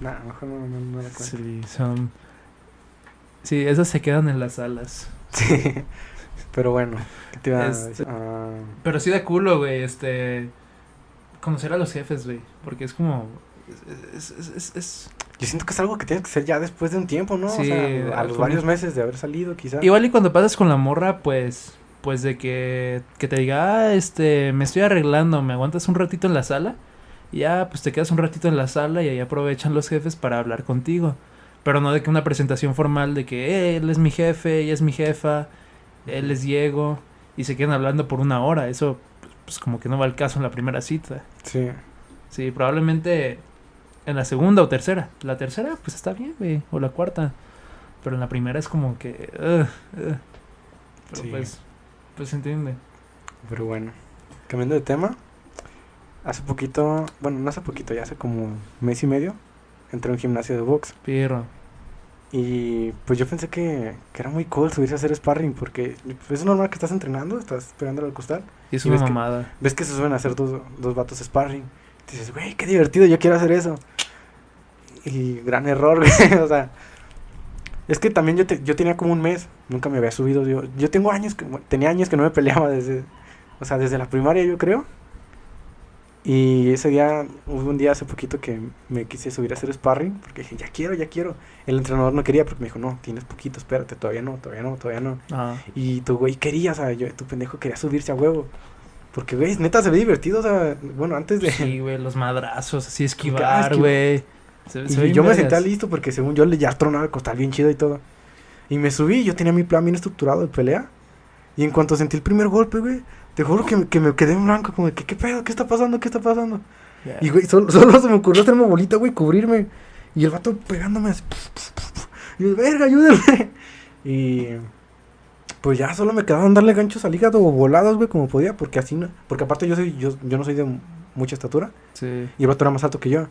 Nah, mejor no, no, no la. Sí, son... Sí, esas se quedan en las salas. Sí. Pero bueno, ¿qué te iba a Este- decir? Ah, Pero sí da culo, güey, este... Conocer a los jefes, güey. Porque es como... Es, es, es, es- yo siento que es algo que tienes que hacer ya después de un tiempo, ¿no? Sí, o sea, a los varios meses de haber salido, quizás. Igual y cuando pasas con la morra, pues... Pues de que, que te diga, ah, este, me estoy arreglando, me aguantas un ratito en la sala. Y ya, pues te quedas un ratito en la sala y ahí aprovechan los jefes para hablar contigo. Pero no de que una presentación formal de que eh, él es mi jefe, ella es mi jefa, él es Diego. Y se quedan hablando por una hora. Eso, pues como que no va al caso en la primera cita. Sí. Sí, probablemente en la segunda o tercera. La tercera, pues está bien, güey. O la cuarta. Pero en la primera es como que. Pero Sí. pues. Pues se entiende. Pero bueno, cambiando de tema, hace poquito, bueno, no hace poquito, ya hace como mes y medio, entré a un gimnasio de box. Pero. Y pues yo pensé que, que era muy cool subirse a hacer sparring porque pues, es normal que estás entrenando, estás pegándole al costal. Y es Y una ves que- mamada. Ves que se suben a hacer dos, dos vatos sparring. Y dices, güey, qué divertido, yo quiero hacer eso. Y gran error, güey. o sea, es que también yo, te- yo tenía como un mes, nunca me había subido. Yo, yo tengo años, que, bueno, tenía años que no me peleaba desde, o sea, desde la primaria, yo creo. Y ese día, hubo un día hace poquito que me quise subir a hacer sparring, porque dije, ya quiero, ya quiero. El entrenador no quería, porque me dijo, no, tienes poquito, espérate, todavía no, todavía no, todavía no. Ah. Y tu güey quería, o sea, yo, tu pendejo quería subirse a huevo. Porque, güey, neta se ve divertido, o sea, bueno, antes de... Sí, güey, los madrazos, así Ah, esquivar, esquivar. güey. Se- se ve y yo me sentía listo porque según yo le ya tronaba el costal bien chido y todo. Y me subí, yo tenía mi plan bien estructurado de pelea. Y en cuanto sentí el primer golpe, güey, te juro que, me- que me quedé en blanco, como de, ¿qué, qué pedo? ¿Qué está pasando? ¿Qué está pasando? Y, güey, solo, solo se me ocurrió hacerme bolita, güey, cubrirme. Y el vato pegándome así. Y yo, verga, ayúdenme. Y pues ya solo me quedaban darle ganchos al hígado o volados, güey, como podía, porque así no. Porque aparte yo soy, yo, yo no soy de mucha estatura. Sí. Y el vato era más alto que yo.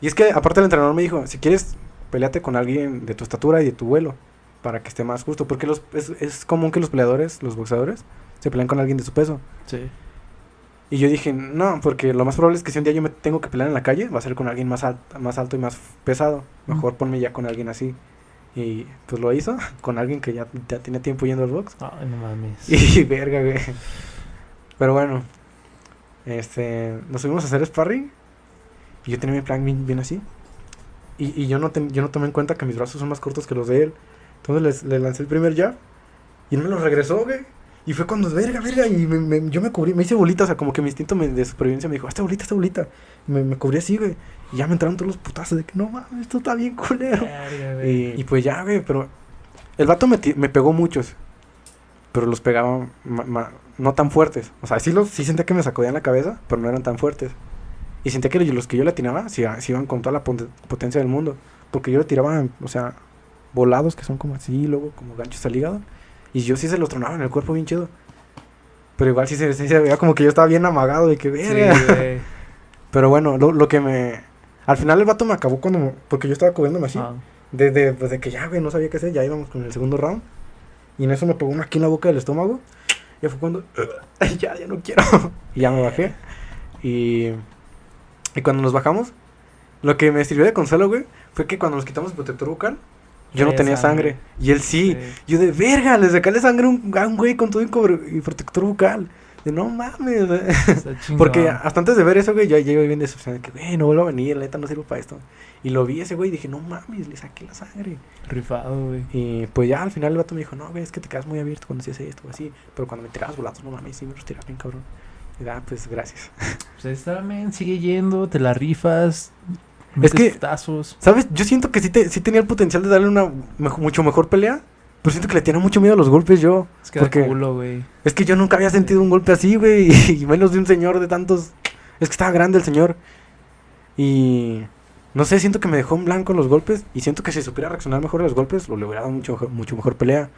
Y es que aparte el entrenador me dijo, si quieres, peleate con alguien de tu estatura y de tu vuelo. Para que esté más justo. Porque los, es, es común que los peleadores, los boxeadores, se peleen con alguien de su peso. Sí. Y yo dije, no, porque lo más probable es que si un día yo me tengo que pelear en la calle, va a ser con alguien más, al- más alto y más pesado. Mejor ponme ya con alguien así. Y pues lo hizo, con alguien que ya, ya tiene tiempo yendo al box. Ay, no mames. Y verga, güey. Pero bueno, este, nos subimos a hacer sparring. Y yo tenía mi plan bien, bien así. Y, y yo, no ten- yo no tomé en cuenta que mis brazos son más cortos que los de él. Entonces les- le lancé el primer jab. Y él me lo regresó, güey. Y fue cuando, verga, verga. Y me- me- yo me cubrí, me hice bolita. O sea, como que mi instinto me- de supervivencia me dijo, esta bolita, esta bolita. Me, me cubrí así, güey. Y ya me entraron todos los putazos de que no mames, esto está bien culero. Verga. Y, y pues ya, güey, pero el vato me, me pegó muchos, pero los pegaba ma- ma- no tan fuertes. O sea, sí, los, sí sentía que me sacudían la cabeza, pero no eran tan fuertes. Y sentía que los que yo le sí iban con toda la potencia del mundo. Porque yo le tiraba, o sea, volados que son como así, luego como ganchos al hígado. Y yo sí se los tronaba en el cuerpo bien chido. Pero igual sí se, sí se veía como que yo estaba bien amagado de que, verga. Pero bueno, lo, lo que me... Al final el vato me acabó cuando... Porque yo estaba cubriéndome así. Ah. Desde pues, de que ya, güey, no sabía qué hacer, ya íbamos con el segundo round. Y en eso me pegó uno aquí en la boca del estómago. Ya fue cuando, "Ay, ya, ya no quiero. y ya me bajé. Y, y cuando nos bajamos, lo que me sirvió de consuelo, güey, fue que cuando nos quitamos el protector bucal, yo no tenía sangre. sangre. Y él sí. Sí. Yo de verga, le sacarle sangre a un, a un güey con todo y, protector bucal. De no mames. Porque hasta antes de ver eso, güey, yo ya iba bien decepcionado. Que, güey, no vuelvo a venir, la neta no sirvo para esto. Y lo vi ese güey y dije, no mames, le saqué la sangre. Rifado, güey. Y pues ya al final el vato me dijo, no, güey, es que te quedas muy abierto cuando hacías esto o así. Pero cuando me tirabas volando, no mames, sí me los tiraba bien, cabrón. Y ah, pues gracias. Pues está, men, sigue yendo, te la rifas. Es que- putazos. ¿Sabes? Yo siento que sí, te, sí tenía el potencial de darle una mucho mejor pelea. Pero siento que le tenía mucho miedo a los golpes yo. Es que porque- culo, güey. Es que yo nunca había sentido un golpe así, güey. Y menos de un señor de tantos. Es que estaba grande el señor. Y. No sé, siento que me dejó en blanco los golpes. Y siento que si supiera reaccionar mejor a los golpes, lo le hubiera dado mucho, mejor- mucho mejor pelea.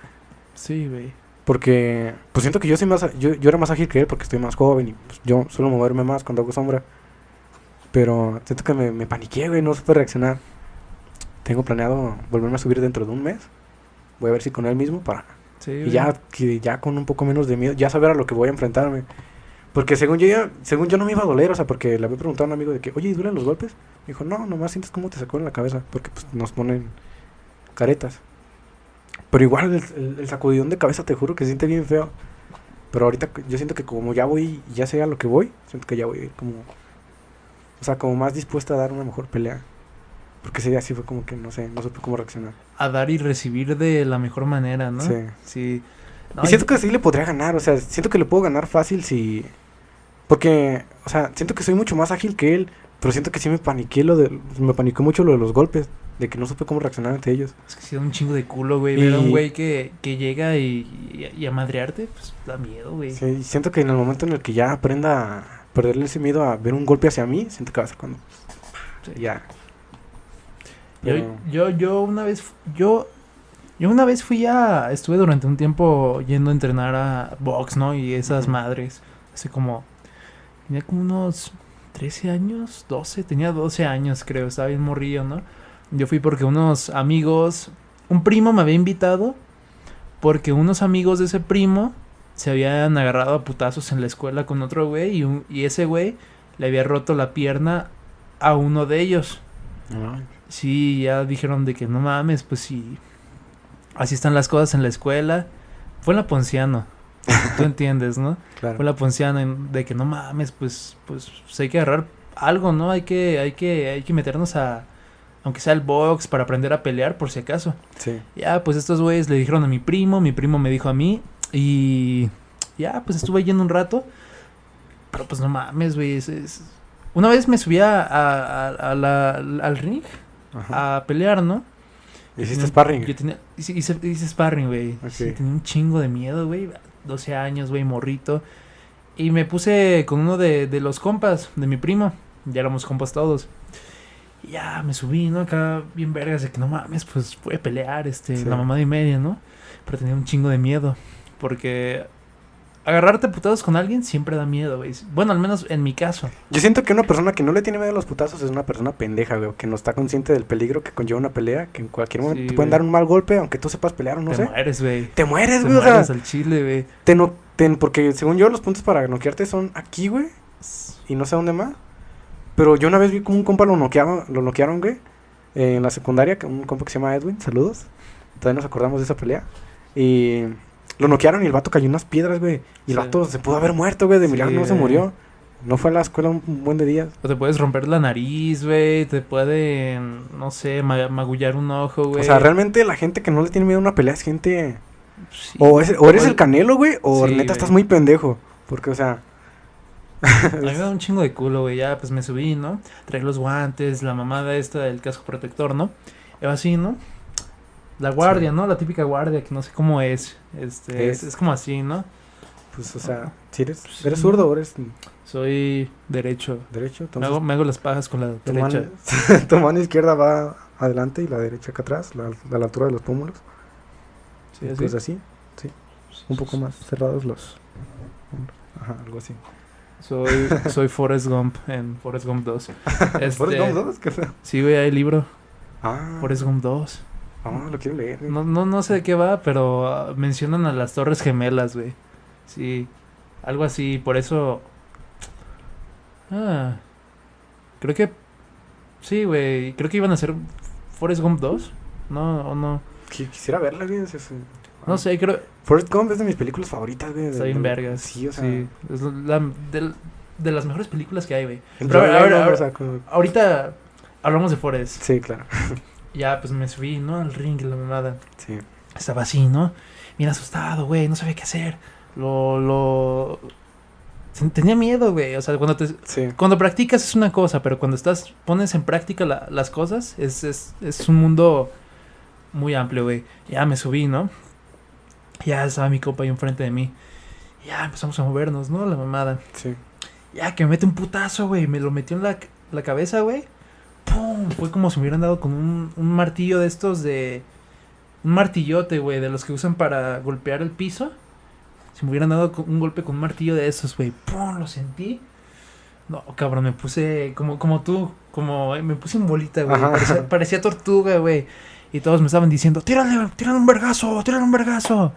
Sí, güey. Porque. Pues siento que yo soy más. Yo, yo era más ágil que él porque estoy más joven. Y pues, yo suelo moverme más cuando hago sombra. Pero siento que me, me paniqué, güey. No supe reaccionar. Tengo planeado volverme a subir dentro de un mes. Voy a ver si con él mismo para Sí, y ya, que ya con un poco menos de miedo, ya saber a lo que voy a enfrentarme. Porque según yo, ya, según yo no me iba a doler, o sea, porque le había preguntado a un amigo de que, oye, ¿y duelen los golpes? Me dijo, no, nomás sientes cómo te sacó en la cabeza, porque pues nos ponen caretas. Pero igual el, el- el sacudidón de cabeza, te juro que se siente bien feo. Pero ahorita yo siento que como ya voy, ya sé a lo que voy, siento que ya voy como, o sea, como más dispuesta a dar una mejor pelea. Porque ese día sí fue como que, no sé, no supe cómo reaccionar. A dar y recibir de la mejor manera, ¿no? Sí. Sí. No, y siento que sí le podría ganar, o sea, siento que le puedo ganar fácil si... Porque, o sea, siento que soy mucho más ágil que él, pero siento que sí me paniqué lo de... Me panicó mucho lo de los golpes, de que no supe cómo reaccionar ante ellos. Es que sí da un chingo de culo, güey. Ver a un Y- güey que, que llega y, y, y a madrearte, pues da miedo, güey. Sí, y siento que en el momento en el que ya aprenda a perderle ese miedo a ver un golpe hacia mí, siento que va a ser cuando... Sí. Ya. Yo, Pero- yo, yo una vez, yo, yo una vez fui a, estuve durante un tiempo yendo a entrenar a box, ¿no? Y esas madres, hace como, tenía como unos 13 años, 12, tenía 12 años creo, estaba bien morrillo, ¿no? Yo fui porque unos amigos, un primo me había invitado, porque unos amigos de ese primo se habían agarrado a putazos en la escuela con otro güey y, un- y ese güey le había roto la pierna a uno de ellos. Ay, Sí, ya dijeron de que no mames, pues sí. Así están las cosas en la escuela. Fue en la Ponciano. Tú entiendes, ¿no? claro. Fue en la Ponciano de que no mames, pues, pues, pues hay que agarrar algo, ¿no? Hay que, hay que, hay que meternos a, aunque sea el box, para aprender a pelear, por si acaso. Sí. Ya, pues estos güeyes le dijeron a mi primo, mi primo me dijo a mí, y ya, pues estuve yendo un rato. Pero pues no mames, güey. es- es- Una vez me subí a, a- a- la- al ring Ajá. a pelear, ¿no? ¿Hiciste Tenía- sparring? Yo tenía, hice, hice, hice sparring, güey. Sí, Ok. tenía un chingo de miedo, güey. 12 años, güey, morrito. Y me puse con uno de, de los compas, de mi primo. Ya éramos compas todos. Y ya me subí, ¿no? Acá bien vergas de que no mames, pues voy a pelear, este, Sí. la mamá y media, ¿no? Pero tenía un chingo de miedo. Porque agarrarte a putados con alguien siempre da miedo, güey. Bueno, al menos en mi caso. Yo siento que una persona que no le tiene miedo a los putazos es una persona pendeja, güey, que no está consciente del peligro que conlleva una pelea, que en cualquier momento Sí, te pueden dar un mal golpe, aunque tú sepas pelear o no te sé. mueres, güey. Te mueres, Te güey, sea, mueres al chile, güey. te no, te- porque según yo los puntos para noquearte son aquí, güey, y no sé dónde más. Pero yo una vez vi como un compa lo noqueaba, lo noquearon, güey, en la secundaria, un compa que se llama Edwin, saludos. Todavía nos acordamos de esa pelea. Y lo noquearon y el vato cayó unas piedras, güey. Y el Sí. vato se pudo haber muerto, güey, de Sí, milagro no se murió. No fue a la escuela un buen de días. O te puedes romper la nariz, güey. Te pueden, no sé, ma- magullar un ojo, güey. O sea, realmente la gente que no le tiene miedo a una pelea es gente... Sí. O, es- o eres el canelo, güey, o Sí, neta estás muy pendejo. Porque, o sea... A mí me da un chingo de culo, güey. Ya, pues me subí, ¿no? Traí los guantes, la mamada esta del casco protector, ¿no? Y así, ¿no? La guardia, Sí. ¿no? La típica guardia que no sé cómo es. Este, es, Es- como así, ¿no? Pues, o sea, si eres, Sí. eres zurdo o eres Soy derecho. derecho, Me hago, me hago las pajas con la tu, derecha. mano, tu mano izquierda va adelante y la derecha acá atrás, la- a la altura de los pómulos. Sí, así. pues así, un poco más cerrados los... Ajá, algo así. Soy, soy Forrest Gump en Forrest Gump 2. Este, ¿Forrest Gump 2? ¿Qué feo? Sí, güey, hay libro. Ah, Forrest Gump 2. Ah, lo quiero leer. No, no, no sé de qué va, pero ah, mencionan a las Torres Gemelas, güey. Sí, algo así, por eso... Ah, creo que... Sí, güey, creo que iban a hacer Forrest Gump 2. No, o no. Qui- Quisiera verla, güey. No sé, creo. Forrest Gump es de mis películas favoritas, güey. Está bien vergas. Sí, o sea. Sí, es la, de, de las mejores películas que hay, güey. Pero a ver, a a Ahorita hablamos de Forrest. Sí, claro. Ya, pues me subí, ¿no? Al ring, la mamada. Sí. Estaba así, ¿no? Bien asustado, güey, no sabía qué hacer. Lo, lo... ten- Tenía miedo, güey. O sea, cuando te... Sí. Cuando practicas es una cosa, pero cuando estás, pones en práctica la- las cosas, es, es, es un mundo muy amplio, güey. Ya me subí, ¿no? Ya estaba mi copa ahí enfrente de mí. Ya empezamos a movernos, ¿no? La mamada. Sí. Ya que me mete un putazo, güey. Me lo metió en la, la cabeza, güey. ¡Pum! Fue como si me hubieran dado con un, un martillo de estos de. Un martillote, güey, de los que usan para golpear el piso. Si me hubieran dado con- un golpe con un martillo de esos, güey. ¡Pum! Lo sentí. No, cabrón, me puse como, como tú. Como eh, me puse en bolita, güey. Parecía, parecía tortuga, güey. Y todos me estaban diciendo, tírale, tírale un vergazo, tírale un vergazo.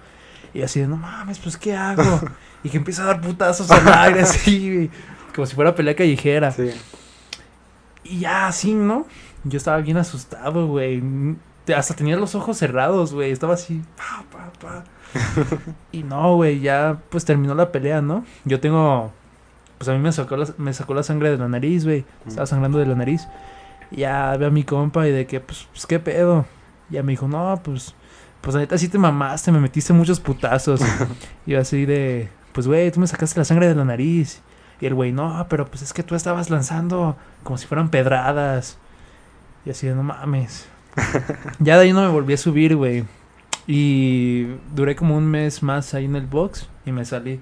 Y así de, no mames, pues, ¿qué hago? y que empieza a dar putazos al aire, así, güey. Como si fuera pelea callejera. Sí. Y ya así, ¿no? Yo estaba bien asustado, güey. Hasta tenía los ojos cerrados, güey. Estaba así, pa, pa, pa. y no, güey, ya pues terminó la pelea, ¿no? Yo tengo. Pues a mí me sacó la, me sacó la sangre de la nariz, güey. Estaba sangrando de la nariz. Y ya ve a mi compa y de que, pues, pues, ¿qué pedo? Ya me dijo, no, pues, pues la neta sí te mamaste, me metiste muchos putazos. y yo así de, pues, güey, tú me sacaste la sangre de la nariz. Y el güey, no, pero pues es que tú estabas lanzando como si fueran pedradas. Y así de, no mames. ya de ahí no me volví a subir, güey. Y duré como un mes más ahí en el box y me salí.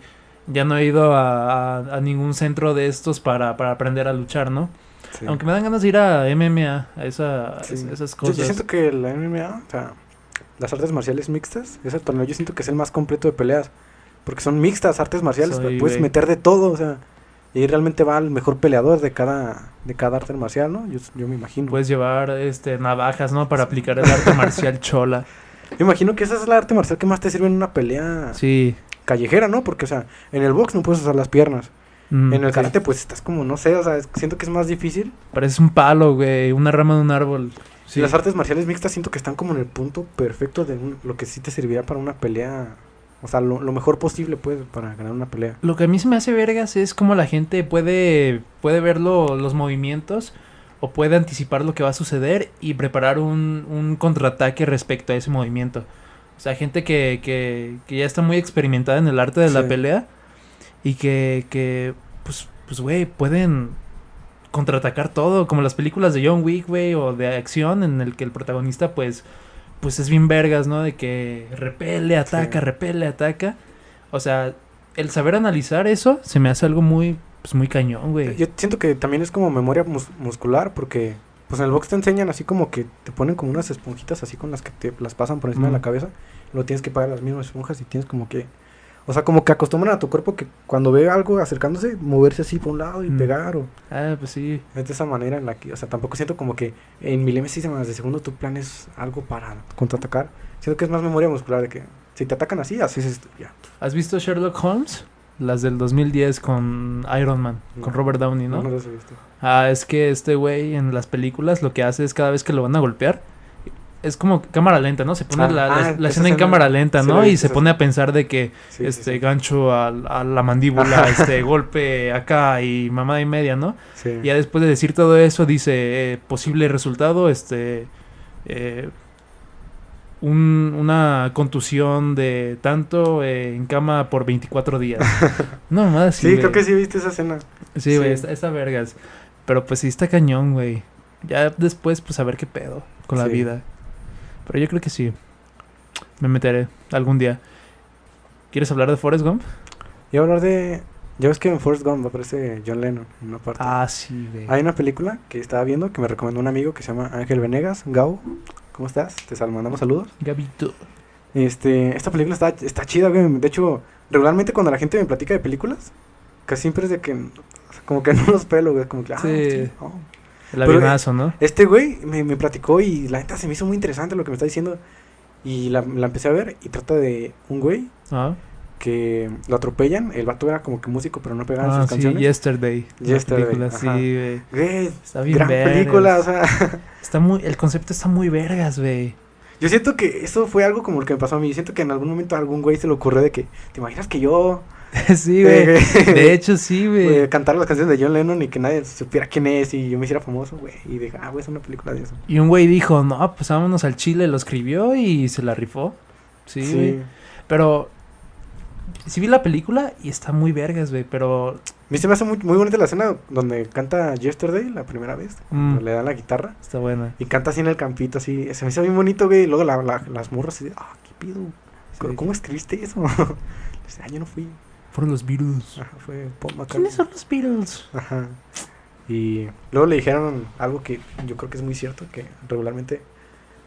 Ya no he ido a, a- a ningún centro de estos para, para aprender a luchar, ¿no? sí. Aunque me dan ganas de ir a MMA, a, esa, Sí. esas cosas. yo siento que la MMA, o sea, las artes marciales mixtas, ese torneo yo siento que es el más completo de peleas. Porque son mixtas, artes marciales, Soy, puedes meter de todo, o sea. Y ahí realmente va el mejor peleador de cada, de cada arte marcial, ¿no? Yo, yo me imagino. Puedes llevar este navajas, ¿no? Para aplicar el arte marcial chola. Yo imagino que esa es la arte marcial que más te sirve en una pelea Sí. callejera, ¿no? Porque, o sea, en el box no puedes usar las piernas. Mm, en el sí. karate, pues estás como, no sé, o sea, siento que es más difícil. Pareces un palo, güey. Una rama de un árbol. Sí. Las artes marciales mixtas siento que están como en el punto perfecto de un- lo que sí te serviría para una pelea. O sea, lo, lo mejor posible, pues, para ganar una pelea. Lo que a mí se me hace vergas es como la gente puede, puede ver lo- los movimientos o puede anticipar lo que va a suceder y preparar un, un contraataque respecto a ese movimiento. O sea, gente que, que, que ya está muy experimentada en el arte de la pelea y que, que pues, pues, güey, pueden contraatacar todo, como las películas de John Wick, güey, o de acción en el que el protagonista, pues, pues es bien vergas, ¿no? De que repele, ataca, Sí. repele, ataca. O sea, el saber analizar eso se me hace algo muy, pues muy cañón, güey. Yo siento que también es como memoria mus- muscular, porque, pues, en el box te enseñan así como que te ponen como unas esponjitas así con las que te las pasan por encima de la cabeza. Lo tienes que pagar las mismas esponjas y tienes como que. O sea, como que acostumbran a tu cuerpo que cuando ve algo acercándose, moverse así por un lado y Mm. pegar o. Ah, pues sí. Es de esa manera en la que, o sea, tampoco siento como que en milésimas de segundo tu planes algo para contraatacar. Siento que es más memoria muscular de que si te atacan así, así es esto, ya. ¿Has visto Sherlock Holmes? Las del 2010 con Iron Man, con. Robert Downey, ¿no? No, no las he visto. Ah, es que este güey en las películas lo que hace es cada vez que lo van a golpear, es como cámara lenta, ¿no? Se pone Ah, la, la- ah, la esa escena en cámara lenta, ¿no? Y se esa pone a pensar de que Sí, este sí. gancho a, la mandíbula, este golpe acá y mamada y media, ¿no? Y ya después de decir todo eso dice eh, posible resultado, este eh, un- una contusión de tanto eh, en cama por 24 días. No, más Sí, creo que sí viste esa escena. Sí, güey, está, está vergas. Pero pues sí está cañón, güey. Ya después, pues a ver qué pedo con la vida. Pero yo creo que sí. Me meteré algún día. ¿Quieres hablar de Forrest Gump? Y hablar de. Ya ves que en Forrest Gump aparece John Lennon en una parte. Ah, sí, güey. Hay una película que estaba viendo que me recomendó un amigo que se llama Ángel Venegas, Gao. ¿Cómo estás? Te sal- mandamos saludos. Gabito. Este, esta película está, está chida, güey. De hecho, regularmente cuando la gente me platica de películas, casi siempre es de que, como que no los pelo, güey. Como que, ah, Sí. sí, oh. El avionazo, ¿no? Este güey me, me platicó y la neta se me hizo muy interesante lo que me está diciendo. Y la, la empecé a ver y trata de un güey Ah, que lo atropellan. El vato era como que músico, pero no pegaba en Ah, sus sí, canciones. Yesterday. Yesterday, película, sí. Güey, Está bien gran vergas. película, o sea. Está muy, el concepto está muy vergas, güey. Yo siento que eso fue algo como lo que me pasó a mí. Yo siento que en algún momento a algún güey se le ocurrió de que, ¿te imaginas que yo sí, güey. De hecho, sí, güey. Cantar las canciones de John Lennon y que nadie supiera quién es y yo me hiciera famoso, güey. Y dije, ah, güey, es una película de eso. Y un güey dijo, no, pues vámonos al Chile, lo escribió y se la rifó. Sí, güey. Pero sí vi la película y está muy vergas, güey, pero... A mí se me hace muy, muy bonita la escena donde canta Yesterday la primera vez. Mm. Le dan la guitarra. Está buena. Y canta así en el campito, así. Se me hizo bien bonito, güey. Y luego las morras así ah, qué pido. ¿Cómo escribiste eso? ah, yo no fui. Fueron los Beatles. Ajá, fue Paul McCartney. ¿Quiénes son los Beatles? Ajá. Y luego le dijeron algo que yo creo que es muy cierto, que regularmente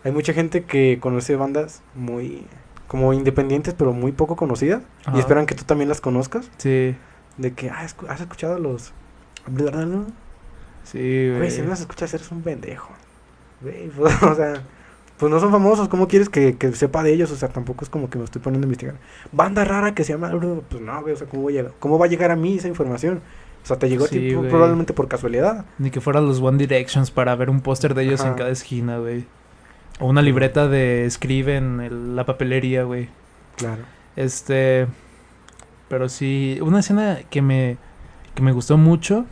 hay mucha gente que conoce bandas muy como independientes pero muy poco conocidas y esperan que tú también las conozcas. Sí. De que, ah, ¿has escuchado los... Sí, güey. Güey, si no las escuchas eres un pendejo. Güey, o sea pues no son famosos, ¿cómo quieres que, que, sepa de ellos? O sea, tampoco es como que me estoy poniendo a investigar. Banda rara que se llama, pues no, güey, o sea, ¿cómo, voy a, ¿cómo va a llegar a mí esa información? O sea, te llegó a ti probablemente por casualidad. Ni que fueran los One Directions para ver un póster de ellos en cada esquina, güey. O una libreta de escribe en la papelería, güey. Claro. Este. Pero sí, una escena que me, que me gustó mucho,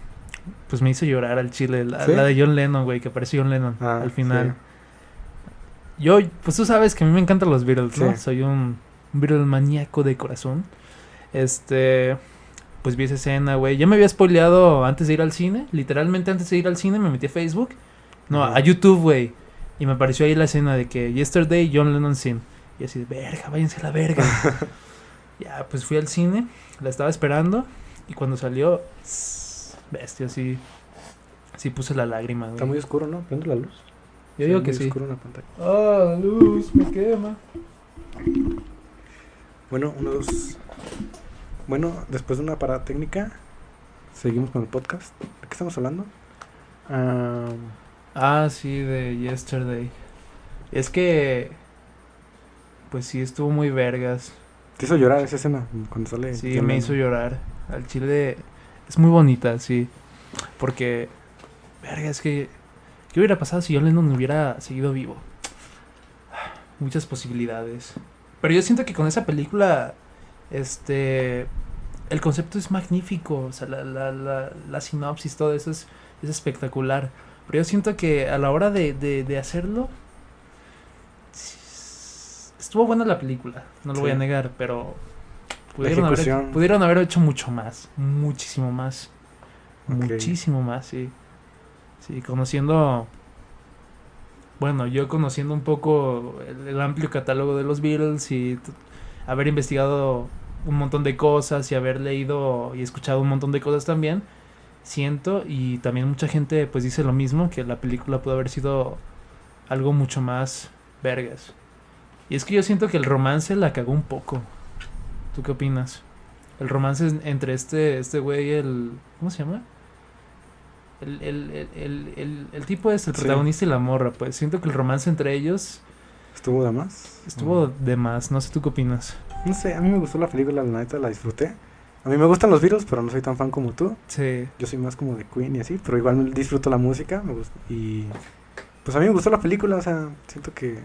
pues me hizo llorar al chile. La, de John Lennon, güey, que apareció John Lennon ah, al final. Yo, pues tú sabes que a mí me encantan los Beatles, ¿no? Soy un, Beatles maníaco de corazón. Este, pues vi esa escena, güey. Ya me había spoileado antes de ir al cine. Literalmente antes de ir al cine me metí a Facebook. No, a YouTube, güey. Y me apareció ahí la escena de que Yesterday John Lennon Sin. Y así, verga, váyanse a la verga. ya, pues fui al cine. La estaba esperando. Y cuando salió, bestia, así. Sí puse la lágrima, güey. Está muy oscuro, ¿no? Prende la luz. Yo digo que sí. Una pantalla. Ah, luz, me quema. Bueno, uno, dos. Bueno, después de una parada técnica, seguimos con el podcast. ¿De qué estamos hablando? ah, sí, de Yesterday. Es que. Pues sí, estuvo muy vergas. ¿Te hizo llorar esa escena cuando sale? Sí, me hizo llorar. Al chile. Es muy bonita, sí. Porque. Verga, es que ¿Qué hubiera pasado si John Lennon hubiera seguido vivo? Muchas posibilidades. Pero yo siento que con esa película, este, el concepto es magnífico. O sea, la, la, la, la sinopsis, todo eso es, es, espectacular. Pero yo siento que a la hora de, de, de hacerlo, estuvo buena la película. No lo voy a negar, pero pudieron haber, pudieron haber hecho mucho más. Muchísimo más. Muchísimo más, sí. Sí, conociendo. Bueno, yo conociendo un poco el, amplio catálogo de los Beatles y haber investigado un montón de cosas y haber leído y escuchado un montón de cosas también, siento y también mucha gente pues dice lo mismo, que la película pudo haber sido algo mucho más vergas. Y es que yo siento que el romance la cagó un poco. ¿Tú qué opinas? El romance entre este este güey el ¿cómo se llama? El, el, el, el, tipo es el protagonista y la morra, pues siento que el romance entre ellos... ¿Estuvo de más? Estuvo de más, no sé tú qué opinas. No sé, a mí me gustó la película, la neta la disfruté. A mí me gustan los virus, pero no soy tan fan como tú. Sí. Yo soy más como de Queen y así, pero igual disfruto la música, me gusta. Y pues a mí me gustó la película, o sea, siento que...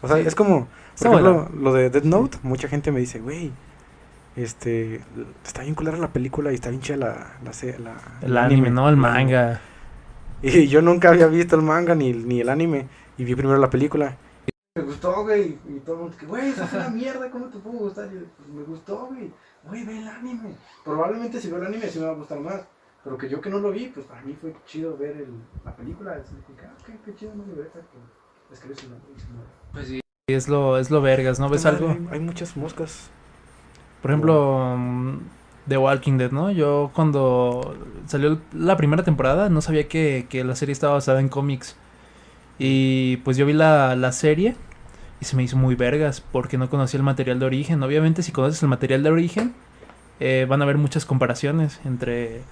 O sea, es como, por ejemplo, lo de Dead Note, mucha gente me dice, güey, este, está bien culera la película y está bien chida la, la, El anime, ¿no? El manga. Y yo nunca había visto el manga ni, ni el anime. Y vi primero la película. Me gustó, güey. Y todo el mundo que, güey, eso es una mierda, ¿cómo te puedo gustar? Y pues me gustó, güey. Güey, ve el anime. Probablemente si veo el anime sí me va a gustar más. Pero que yo que no lo vi, pues para mí fue chido ver el, la película. Es que, ah, qué, qué chido una libreta que escribe su nombre. Pues sí, es lo, es lo vergas, ¿no ves algo? hay muchas moscas. Por ejemplo, mm, The Walking Dead, ¿no? Yo cuando salió la primera temporada no sabía que, la serie estaba basada en cómics. Y pues yo vi la, la serie y se me hizo muy vergas porque no conocía el material de origen. Obviamente si conoces el material de origen eh, van a haber muchas comparaciones entre...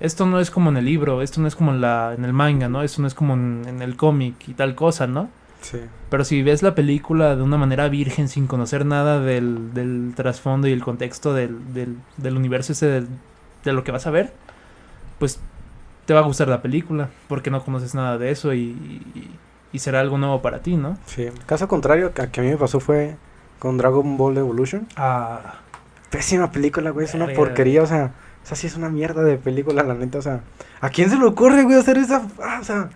Esto no es como en el libro, esto no es como en, la, en el manga, ¿no? Esto no es como en el cómic y tal cosa, ¿no? Pero si ves la película de una manera virgen, sin conocer nada del, del trasfondo y el contexto del, del, universo ese de lo que vas a ver, pues te va a gustar la película, porque no conoces nada de eso y, y será algo nuevo para ti, ¿no? Sí. Caso contrario que, que a mí me pasó fue con Dragon Ball Evolution. Ah, Pésima película, güey. Es una Verga. porquería, o sea. O sea, sí es una mierda de película, la neta. O sea, ¿a quién se le ocurre, güey, hacer esa? Ah, o sea,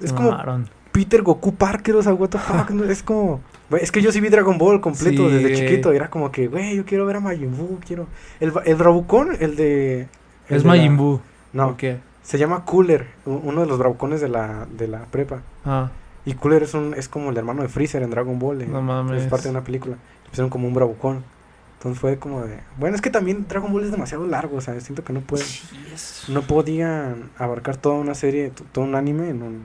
es se como mamaron. Peter Goku Parker, o sea, what the fuck. no, es como. es que yo sí vi Dragon Ball completo Sí, desde chiquito. Era como que, güey, yo quiero ver a Majin Buu, quiero. El, el Bravucón, el de. el Es de la- Majin Buu. No, ¿o qué? se llama Cooler, uno de los bravucones de la, de la prepa. Ah, Y Cooler es, un, es como el hermano de Freezer en Dragon Ball. en- no mames. es parte de una película. Le pusieron como un bravucón. Entonces fue como de. Bueno, es que también Dragon Ball es demasiado largo, o sea, siento que no pueden. Sí, es- No podían abarcar toda una serie, todo un anime en un.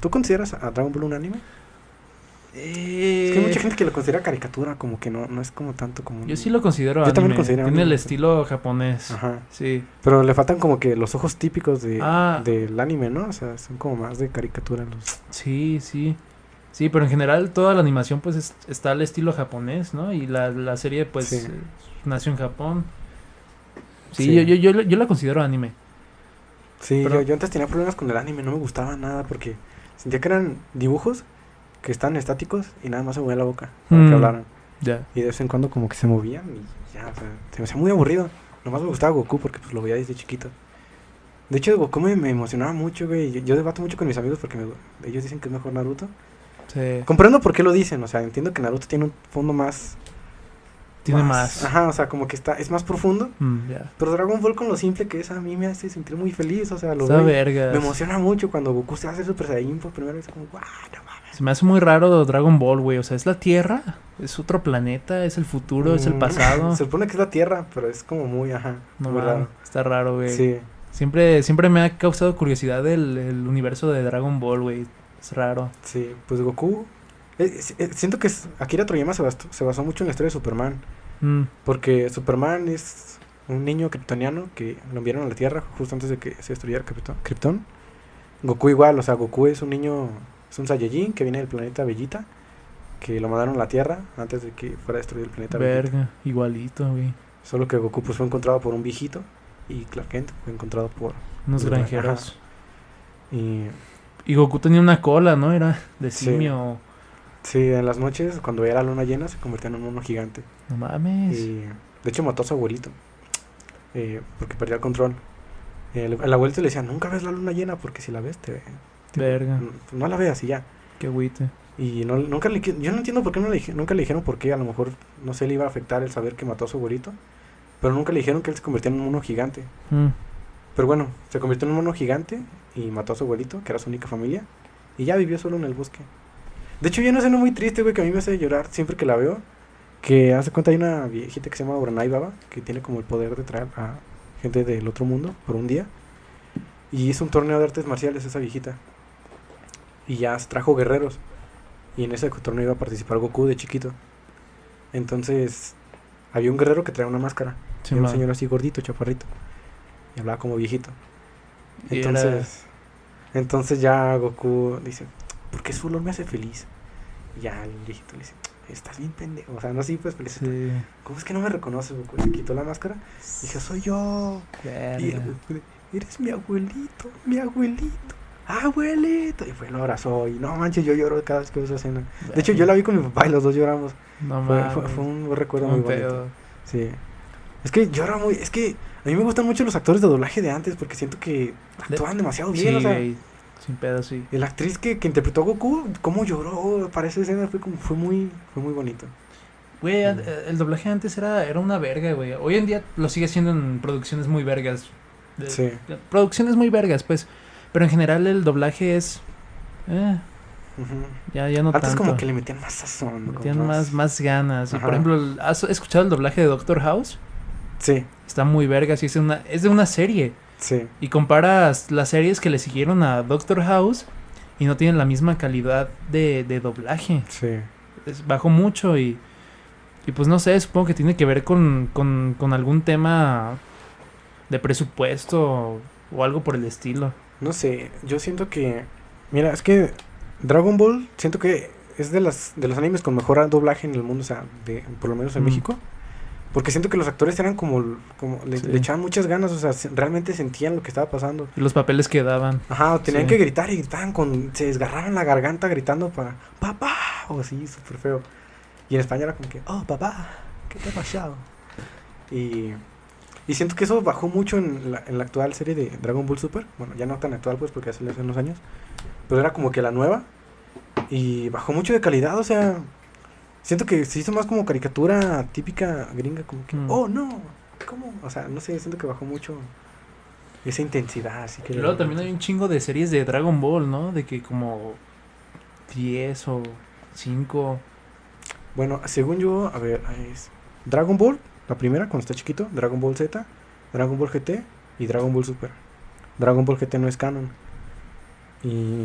¿Tú consideras a Dragon Ball un anime? Eh, Es que hay mucha gente que lo considera caricatura, como que no, no es como tanto como. Yo sí lo considero Yo también anime. considero Tiene el estilo japonés. Ajá. Sí. Pero le faltan como que los ojos típicos de, Ah. del anime, ¿no? O sea, son como más de caricatura los. Sí, sí. Sí, pero en general toda la animación pues es- está al estilo japonés, ¿no? Y la, la serie pues Sí. eh, nació en Japón. Sí, Sí. Yo, yo, yo, yo la considero anime. Sí, Pero- yo, yo antes tenía problemas con el anime, no me gustaba nada porque sentía que eran dibujos que estaban estáticos y nada más se movía la boca para Mm. que hablaran. Ya. Y de vez en cuando como que se movían y ya, o sea, se me hacía muy aburrido. Nomás me gustaba Goku porque pues lo veía desde chiquito. De hecho, Goku me, me emocionaba mucho, güey. Yo, yo debato mucho con mis amigos porque me- ellos dicen que es mejor Naruto. Sí. Comprendo por qué lo dicen, o sea, entiendo que Naruto tiene un fondo más... Tiene más. Ajá, o sea, como que está, es más profundo. Mm. Pero Dragon Ball con lo simple que es a mí me hace sentir muy feliz, o sea, lo veo. Me emociona mucho cuando Goku se hace Super Saiyan por primera vez, como, guau, no mames. Se me hace muy raro Dragon Ball, güey. O sea, es la Tierra, es otro planeta, es el futuro, es el Mm, pasado. Se supone que es la Tierra, pero es como muy, ajá, No muy raro. está raro, güey. Sí, Siempre, siempre me ha causado curiosidad el, el universo de Dragon Ball, güey. Es raro. sí, pues Goku... eh, eh, siento que Akira Toriyama se basó, se basó mucho en la historia de Superman, Mm, porque Superman es un niño kryptoniano que lo enviaron a la Tierra justo antes de que se destruyera Krypton. Goku igual, o sea, Goku es un niño, es un Saiyajin que viene del planeta Bellita, que lo mandaron a la Tierra antes de que fuera destruido el planeta Bellita. verga, igualito, güey. Solo que Goku pues fue encontrado por un viejito y Clark Kent fue encontrado por... Unos granjeros. Y Y Goku tenía una cola, ¿no? Era de simio. sí, en las noches, cuando veía la luna llena, se convertía en un mono gigante. No mames. Y de hecho mató a su abuelito, eh, porque perdía el control. El, el abuelito le decía, nunca ves la luna llena porque si la ves te... te- Verga. No, no la veas y ya. Qué agüite. Y no, nunca le, yo no entiendo por qué no le, nunca le dijeron por qué, a lo mejor no sé, le iba a afectar el saber que mató a su abuelito. Pero nunca le dijeron que él se convertía en un mono gigante. Mm, Pero bueno, se convirtió en un mono gigante y mató a su abuelito, que era su única familia. Y ya vivió solo en el bosque. De hecho, yo no sé, no muy triste, güey, que a mí me hace llorar siempre que la veo. Que hace cuenta hay una viejita que se llama Uranai Baba, que tiene como el poder de traer a gente del otro mundo por un día. Y hizo un torneo de artes marciales esa viejita. Y ya trajo guerreros. Y en ese torneo iba a participar Goku de chiquito. Entonces, había un guerrero que traía una máscara. sí, Era un señor así gordito, chaparrito. Y hablaba como viejito. Entonces, entonces ya Goku dice, ¿por qué su olor me hace feliz? Y ya el viejito le dice, estás bien pendejo. O sea, no así pues feliz. Sí. ¿Cómo es que no me reconoces, Goku? Se quitó la máscara. Dije, soy yo. Y el. Goku, eres mi abuelito, mi abuelito. Abuelito. Y fue, lo abrazó. Y no manches, yo lloro cada vez que veo esa escena. De hecho, yo la vi con mi papá y los dos lloramos. No Fue, mames. fue- fue un recuerdo Un muy bonito. pedo. Sí. Es que llora muy. Es que a mí me gustan mucho los actores de doblaje de antes porque siento que actúan demasiado bien. Sí, o sea. Sin pedo, sí. y la actriz que, que interpretó a Goku, cómo lloró para esa escena fue como fue muy fue muy bonito. Güey, Mm. an- el doblaje antes era, era una verga, güey. Hoy en día lo sigue siendo en producciones muy vergas. De- Sí. de- producciones muy vergas, pues. Pero en general el doblaje es... eh, ya, ya no Antes tanto. como que le metían más sazón. como Metían más, más ganas. Y, por ejemplo, ¿has escuchado el doblaje de Doctor House? Sí, Está muy vergas y es, una, es de una serie. Sí. Y comparas las series que le siguieron a Doctor House y no tienen la misma calidad de, de doblaje. Sí. Es- bajó mucho y, y pues no sé, supongo que tiene que ver con, con, con algún tema de presupuesto o algo por el estilo. No sé, yo siento que mira, es que Dragon Ball siento que es de las de los animes con mejor doblaje en el mundo, o sea, de, por lo menos en Mm. México. Porque siento que los actores eran como, como le, Sí. le echaban muchas ganas, o sea, se- realmente sentían lo que estaba pasando. Los papeles que daban. Ajá, tenían Sí. que gritar y gritaban con, se desgarraban la garganta gritando para papá, o así, súper feo. Y en España era como que, oh, papá, ¿qué te ha pasado? Y, y siento que eso bajó mucho en la, en la actual serie de Dragon Ball Super. Bueno, ya no tan actual, pues, porque ya salió hace unos años. Pero era como que la nueva. Y bajó mucho de calidad, o sea, siento que se hizo más como caricatura típica gringa, como que, Mm. oh, no, ¿cómo? O sea, no sé, siento que bajó mucho esa intensidad, así que... Luego también hay un chingo de series de Dragon Ball, ¿no? De que como 10 o 5. Bueno, según yo, a ver, es Dragon Ball, la primera cuando está chiquito, Dragon Ball Z, Dragon Ball GT y Dragon Ball Super. Dragon Ball GT no es canon. Y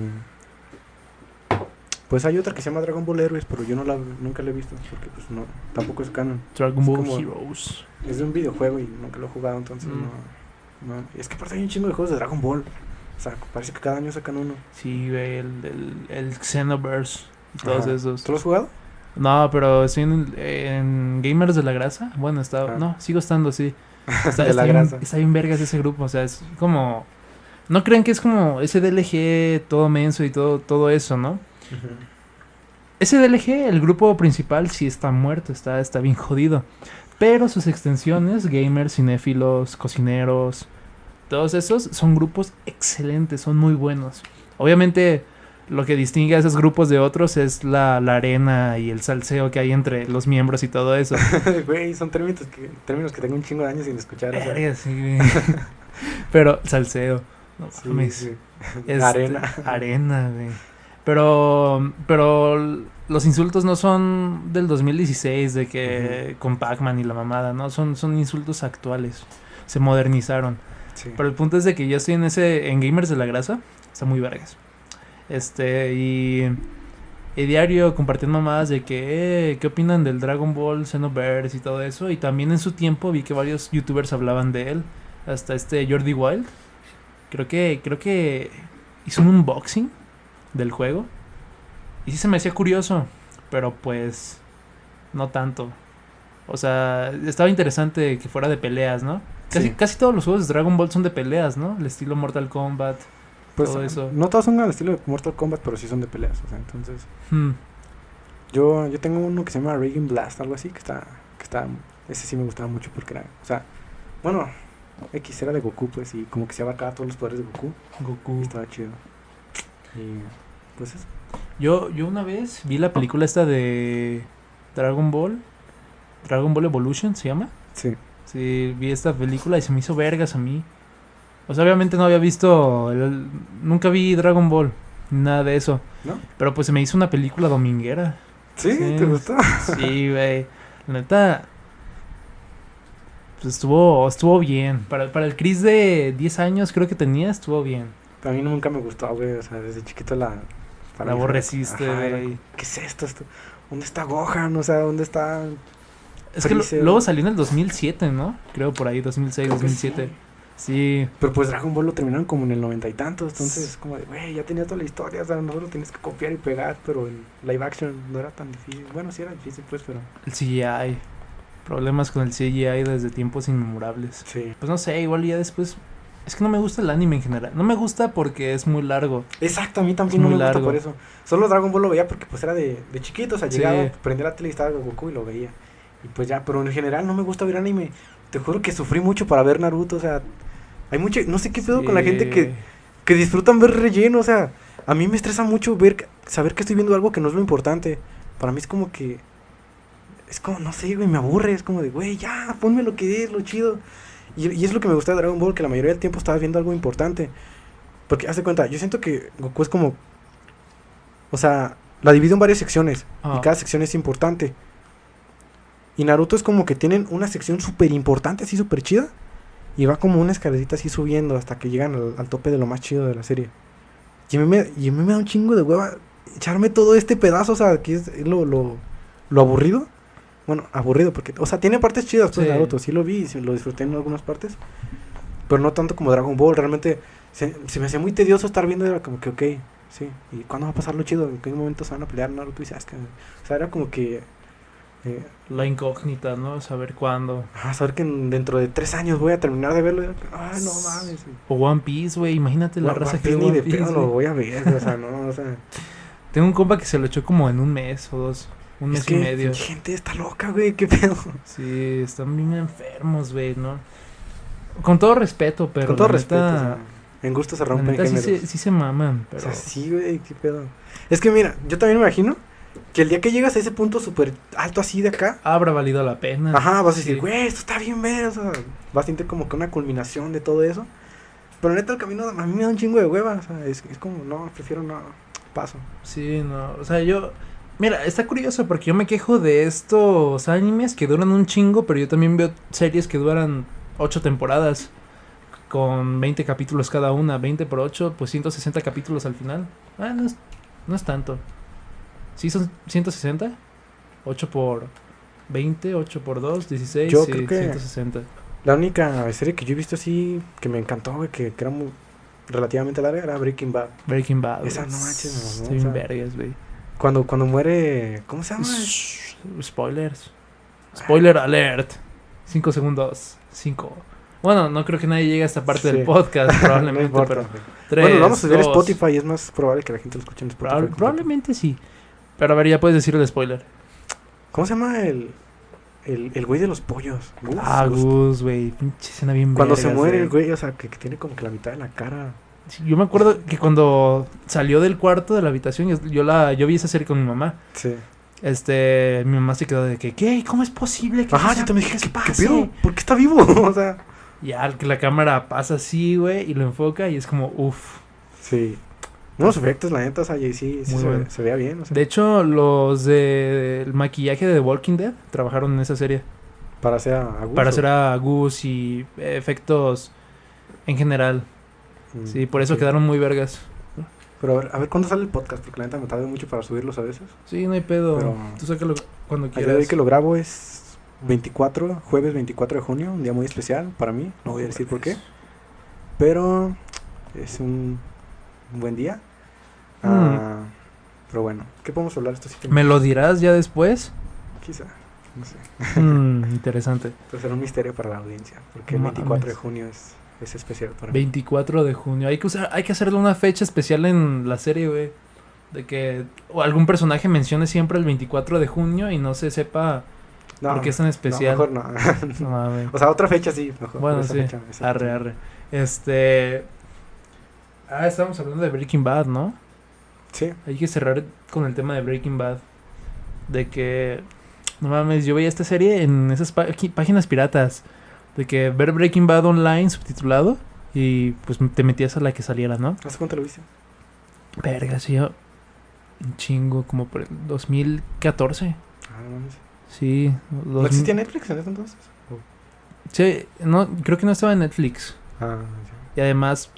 pues hay otra que se llama Dragon Ball Héroes, pero yo no la nunca la he visto porque pues no tampoco es canon. Dragon Es Ball como- Heroes. Es de un videojuego y nunca lo he jugado, entonces Mm. no, no. Es que aparte hay un chingo de juegos de Dragon Ball. O sea, parece que cada año sacan uno. Sí, güey, el, el, el Xenoverse y todos Ajá. esos. ¿Tú lo has jugado? No, pero estoy en, en Gamers de la Grasa. Bueno, está, Ah. no, sigo estando, sí. Está, de está la bien, grasa. está bien vergas ese grupo, o sea, es como... No creen que es como ese DLG todo menso y todo, todo eso, ¿no? Ese DLG, el grupo principal, sí está muerto, está, está bien jodido. Pero sus extensiones, gamers, cinéfilos, cocineros, todos esos son grupos excelentes, son muy buenos. Obviamente, lo que distingue a esos grupos de otros es la, la arena y el salseo que hay entre los miembros y todo eso. Güey, son términos que, términos que tengo un chingo de años sin escuchar. Verga, sí. Pero salseo. No Sí, mames. sí. Arena. Arena, güey. Pero, pero los insultos no son del 2016, de que con Pac-Man y la mamada, ¿no? Son, son insultos actuales. Se modernizaron. Sí. Pero el punto es de que yo estoy en ese, en Gamers de la Grasa. Está muy vergas. Este, y, y diario compartiendo mamadas de que, eh, ¿qué opinan del Dragon Ball, Xenoverse y todo eso? Y también en su tiempo vi que varios youtubers hablaban de él. Hasta este Jordi Wild. Creo que, creo que hizo un unboxing del juego. Y sí se me hacía curioso. Pero pues, no tanto. O sea, estaba interesante que fuera de peleas, ¿no? Casi, Sí. casi todos los juegos de Dragon Ball son de peleas, ¿no? El estilo Mortal Kombat. Pues, todo eso. No todos son al estilo de Mortal Kombat, pero sí son de peleas. O sea, entonces. Hmm. Yo, yo tengo uno que se llama Raging Blast, algo así, que está, que está. Ese sí me gustaba mucho porque era. O sea, bueno, X era de Goku, pues, y como que se abarcaba todos los poderes de Goku. Goku. Y estaba chido. Y. Pues eso. Yo, yo una vez vi la película esta de Dragon Ball. Dragon Ball Evolution se llama. Sí. Sí, vi esta película y se me hizo vergas a mí. O sea, obviamente no había visto. el- nunca vi Dragon Ball. ni Nada de eso. ¿No? Pero pues se me hizo una película dominguera. ¿Sí? Sí. ¿Te gustó? Sí, güey. La neta. Pues estuvo, estuvo bien. Para, para el Chris de 10 años, creo que tenía, estuvo bien. A mí nunca me gustó, güey. O sea, desde chiquito la. La aborreciste, güey. ¿Qué es esto? esto? ¿Dónde está Gohan? O sea, ¿dónde está.? Es que lo- luego salió en el 2007, ¿no? Creo por ahí, 2006, Creo que 2007. sí. Sí. Pero pues Dragon Ball lo terminaron como en el noventa y tantos, entonces es como de, güey, ya tenía toda la historia, o sea, no solo tienes que copiar y pegar, pero el live action no era tan difícil. Bueno, sí era difícil, pues, pero El CGI. Problemas con el CGI desde tiempos inmemorables. sí. Pues no sé, igual ya después. Es que no me gusta el anime en general. No me gusta porque es muy largo. Exacto, a mí también no me gusta por eso. Solo Dragon Ball lo veía porque pues era de, de chiquito, o sea, Sí. llegaba, prendía la tele y estaba Goku y lo veía. Y pues ya, pero en general no me gusta ver anime. Te juro que sufrí mucho para ver Naruto, o sea, hay mucho, no sé qué pedo con la gente que, que disfrutan ver relleno, o sea, a mí me estresa mucho ver, saber que estoy viendo algo que no es lo importante. Para mí es como que, es como, no sé, güey, me aburre, es como de, güey, ya, ponme lo que es, lo chido. Y, y es lo que me gusta de Dragon Ball, que la mayoría del tiempo estaba viendo algo importante. Porque, haz de cuenta, yo siento que Goku es como, o sea, la divido en varias secciones, y Ah. cada sección es importante. Y Naruto es como que tienen una sección súper importante, así súper chida. Y va como una escalerita así subiendo hasta que llegan al, al tope de lo más chido de la serie. Y a, mí me, y a mí me da un chingo de hueva echarme todo este pedazo, o sea, que es lo, lo, lo aburrido. Bueno, aburrido, porque, o sea, tiene partes chidas, pues Sí. Naruto, sí lo vi, sí lo disfruté en algunas partes. Pero no tanto como Dragon Ball, realmente se, se me hacía muy tedioso estar viendo, era como que, ok, sí, ¿y cuándo va a pasar lo chido? ¿En qué momento se van a pelear Naruto y Sasuke? O sea, era como que Eh, La incógnita, ¿no? Saber cuándo. ah, saber que en- dentro de tres años voy a terminar de verlo. Ay, no mames. O One Piece, güey. Imagínate la No, raza One que Piece ni One de pedo lo voy a ver, o sea, no, o sea. Tengo un compa que se lo echó como en un mes o dos. Un mes es que y medio. gente está loca, güey, qué pedo. Sí, están bien enfermos, güey, ¿no? Con todo respeto, pero. Con todo respeto, neta- o sea, en gusto se rompen neta sí géneros. sí se maman, O pero. sea, sí, güey, qué pedo. Es que mira, yo también me imagino que el día que llegas a ese punto súper alto así de acá, Habrá valido la pena. ajá, vas a decir, Sí. güey, esto está bien ver, o sea, vas a sentir como que una culminación de todo eso. Pero neta, el camino a mí me da un chingo de hueva, o sea, es, es como, no, prefiero no, paso. Sí, no. O sea, yo. Mira, está curioso porque yo me quejo de estos animes que duran un chingo, pero yo también veo series que duran ocho temporadas. Con 20 capítulos cada una. 20 por 8, pues 160 capítulos al final. Ah, no es, no es tanto. ¿Sí son 160? 8 por 20, 8 por 2, 16. Yo sí, creo que- 160. La única serie que yo he visto así que me encantó, güey, que, que era muy relativamente larga, era Breaking Bad. Breaking Bad. Esa güey. no manches, me mamó, bien sea, vergas, güey. Cuando, cuando muere, ¿cómo se llama? Shh, Spoilers. Spoiler alert. 5 segundos. 5. Bueno, no creo que nadie llegue a esta parte Sí. del podcast, probablemente, pero tres, bueno, vamos a dos. Spotify y es más probable que la gente lo escuche en Spotify. Probablemente sí. Pero a ver, ya puedes decir el spoiler. ¿Cómo se llama el, el, el güey de los pollos? Gus, ah, Gus. Güey. Pinche escena bien Cuando se muere el güey, o sea, que, que tiene como que la mitad de la cara. Yo me acuerdo que cuando salió del cuarto de la habitación, yo, la, yo vi esa serie con mi mamá. Sí. Este, mi mamá se quedó de que, ¿qué? ¿Cómo es posible que Ajá, yo también dije, ¿qué, qué pase?" pedo? ¿Por qué está vivo? o sea, Ya que la cámara pasa así, güey, y lo enfoca y es como, uff. sí. Unos efectos, la neta, o sea, y sí, sí Muy se, bueno. se veía bien, o sea, De hecho, los del maquillaje de The Walking Dead trabajaron en esa serie. para hacer a, Gus, Para hacer a Gus y efectos en general. Mm, Sí, por eso ok. quedaron muy vergas. Pero a ver, a ver, ¿cuándo sale el podcast? Porque la neta me tarda mucho para subirlos a veces. Sí, no hay pedo. Pero- Tú sácalo cuando El día quieras. que lo grabo es 24, jueves 24 de junio, un día muy especial para mí, no voy a decir por qué. Pero es un, buen día. Ah, pero bueno, ¿qué podemos hablar siete ¿Me lo dirás ya después? Quizá, no sé. Mm, interesante. Pero será un misterio para la audiencia, porque el No 24 de junio es, es especial para mí. 24 de junio. Hay que, usar, hay que hacerle una fecha especial en la serie, güey. De que o algún personaje mencione siempre el 24 de junio y no se sepa No, por qué es tan no, especial. mejor no. No mames. o sea, otra fecha sí, mejor. Bueno, sí. fecha, Arre, fecha. arre. Este. Ah, estábamos hablando de Breaking Bad, ¿no? Sí, Hay que cerrar con el tema de Breaking Bad. De que. No mames, yo veía esta serie en esas páginas piratas. De que ver Breaking Bad online subtitulado. Y pues te metías a la que saliera, ¿no? ¿hace cuánto lo viste? Verga, sí, yo. Un chingo, como por el 2014. Ah, no mames. Sí. ¿No 2000 existía Netflix en ese entonces? Sí, no, creo que no estaba en Netflix. Ah, Y además,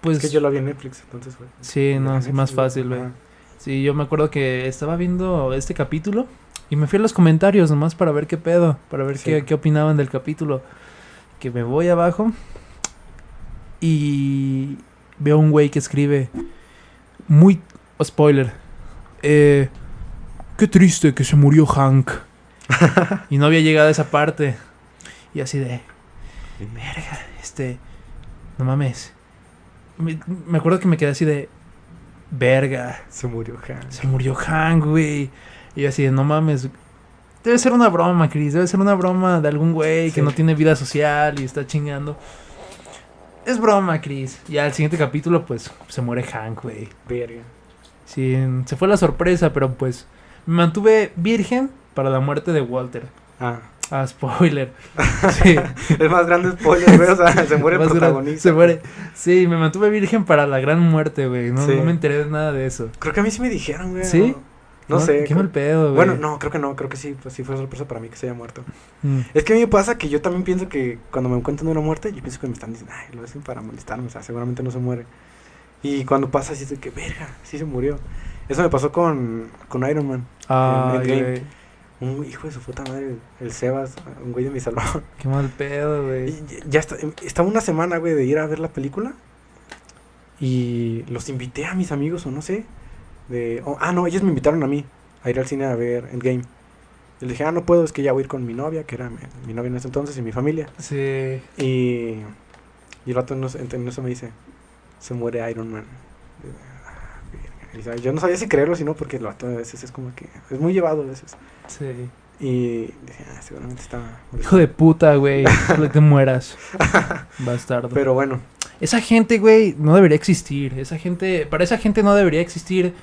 pues. es que yo lo vi en Netflix, entonces fue. Sí, no, Ah, sí, más fácil, güey. Sí, yo me acuerdo que estaba viendo este capítulo y me fui a los comentarios nomás para ver qué pedo, para ver Sí. qué, qué opinaban del capítulo. Que me voy abajo y veo un güey que escribe muy oh, spoiler. eh, qué triste que se murió Hank. y no había llegado a esa parte. Y así de, verga, este, no mames. Me, me acuerdo que me quedé así de, verga. Se murió Hank. Se murió Hank, güey. Y yo así de, no mames. Debe ser una broma, Chris. Debe ser una broma de algún güey que no tiene vida social y está chingando. Es broma, Chris. Y al siguiente capítulo, pues, se muere Hank, güey. Verga. Sí, se fue la sorpresa, pero pues, me mantuve virgen para la muerte de Walter. Ah. Ah, spoiler. Sí. el más grande spoiler, güey. O sea, se muere el protagonista. Se muere. Sí, me mantuve virgen para la gran muerte, güey. No, Sí. no me enteré de nada de eso. Creo que a mí sí me dijeron, güey. ¿Sí? No, no sé. Qué mal pedo, güey. Bueno, no, creo que no. Creo que sí. Pues sí fue sorpresa para mí que se haya muerto. Mm. Es que a mí me pasa que yo también pienso que cuando me encuentran una muerte, yo pienso que me están diciendo, ay, lo hacen para molestarme. O sea, seguramente no se muere. Y cuando pasa así es de que, verga, sí se murió. Eso me pasó con, con Iron Man. Endgame. güey. Un hijo de su puta madre, el Sebas, un güey de mi salón. Qué mal pedo, güey. Ya- ya está, estaba una semana, güey, de ir a ver la película. Y los invité a mis amigos, o no sé. De, oh, ah, no, ellos me invitaron a mí a ir al cine a ver Endgame. Y le dije, ah, no puedo, es que ya voy a ir con mi novia, que era mi, mi novia en ese entonces, y mi familia. Sí. Y, y el vato en en eso me dice, se muere Iron Man. ¿sabes? yo no sabía si creerlo o si no, porque el vato a veces es como que, es muy llevado a veces. Sí. Y dije, ah, seguramente está... Hijo de puta, güey. Ojalá te mueras. Bastardo. Pero bueno, Esa gente, güey, no debería existir. Esa gente, para esa gente no debería existir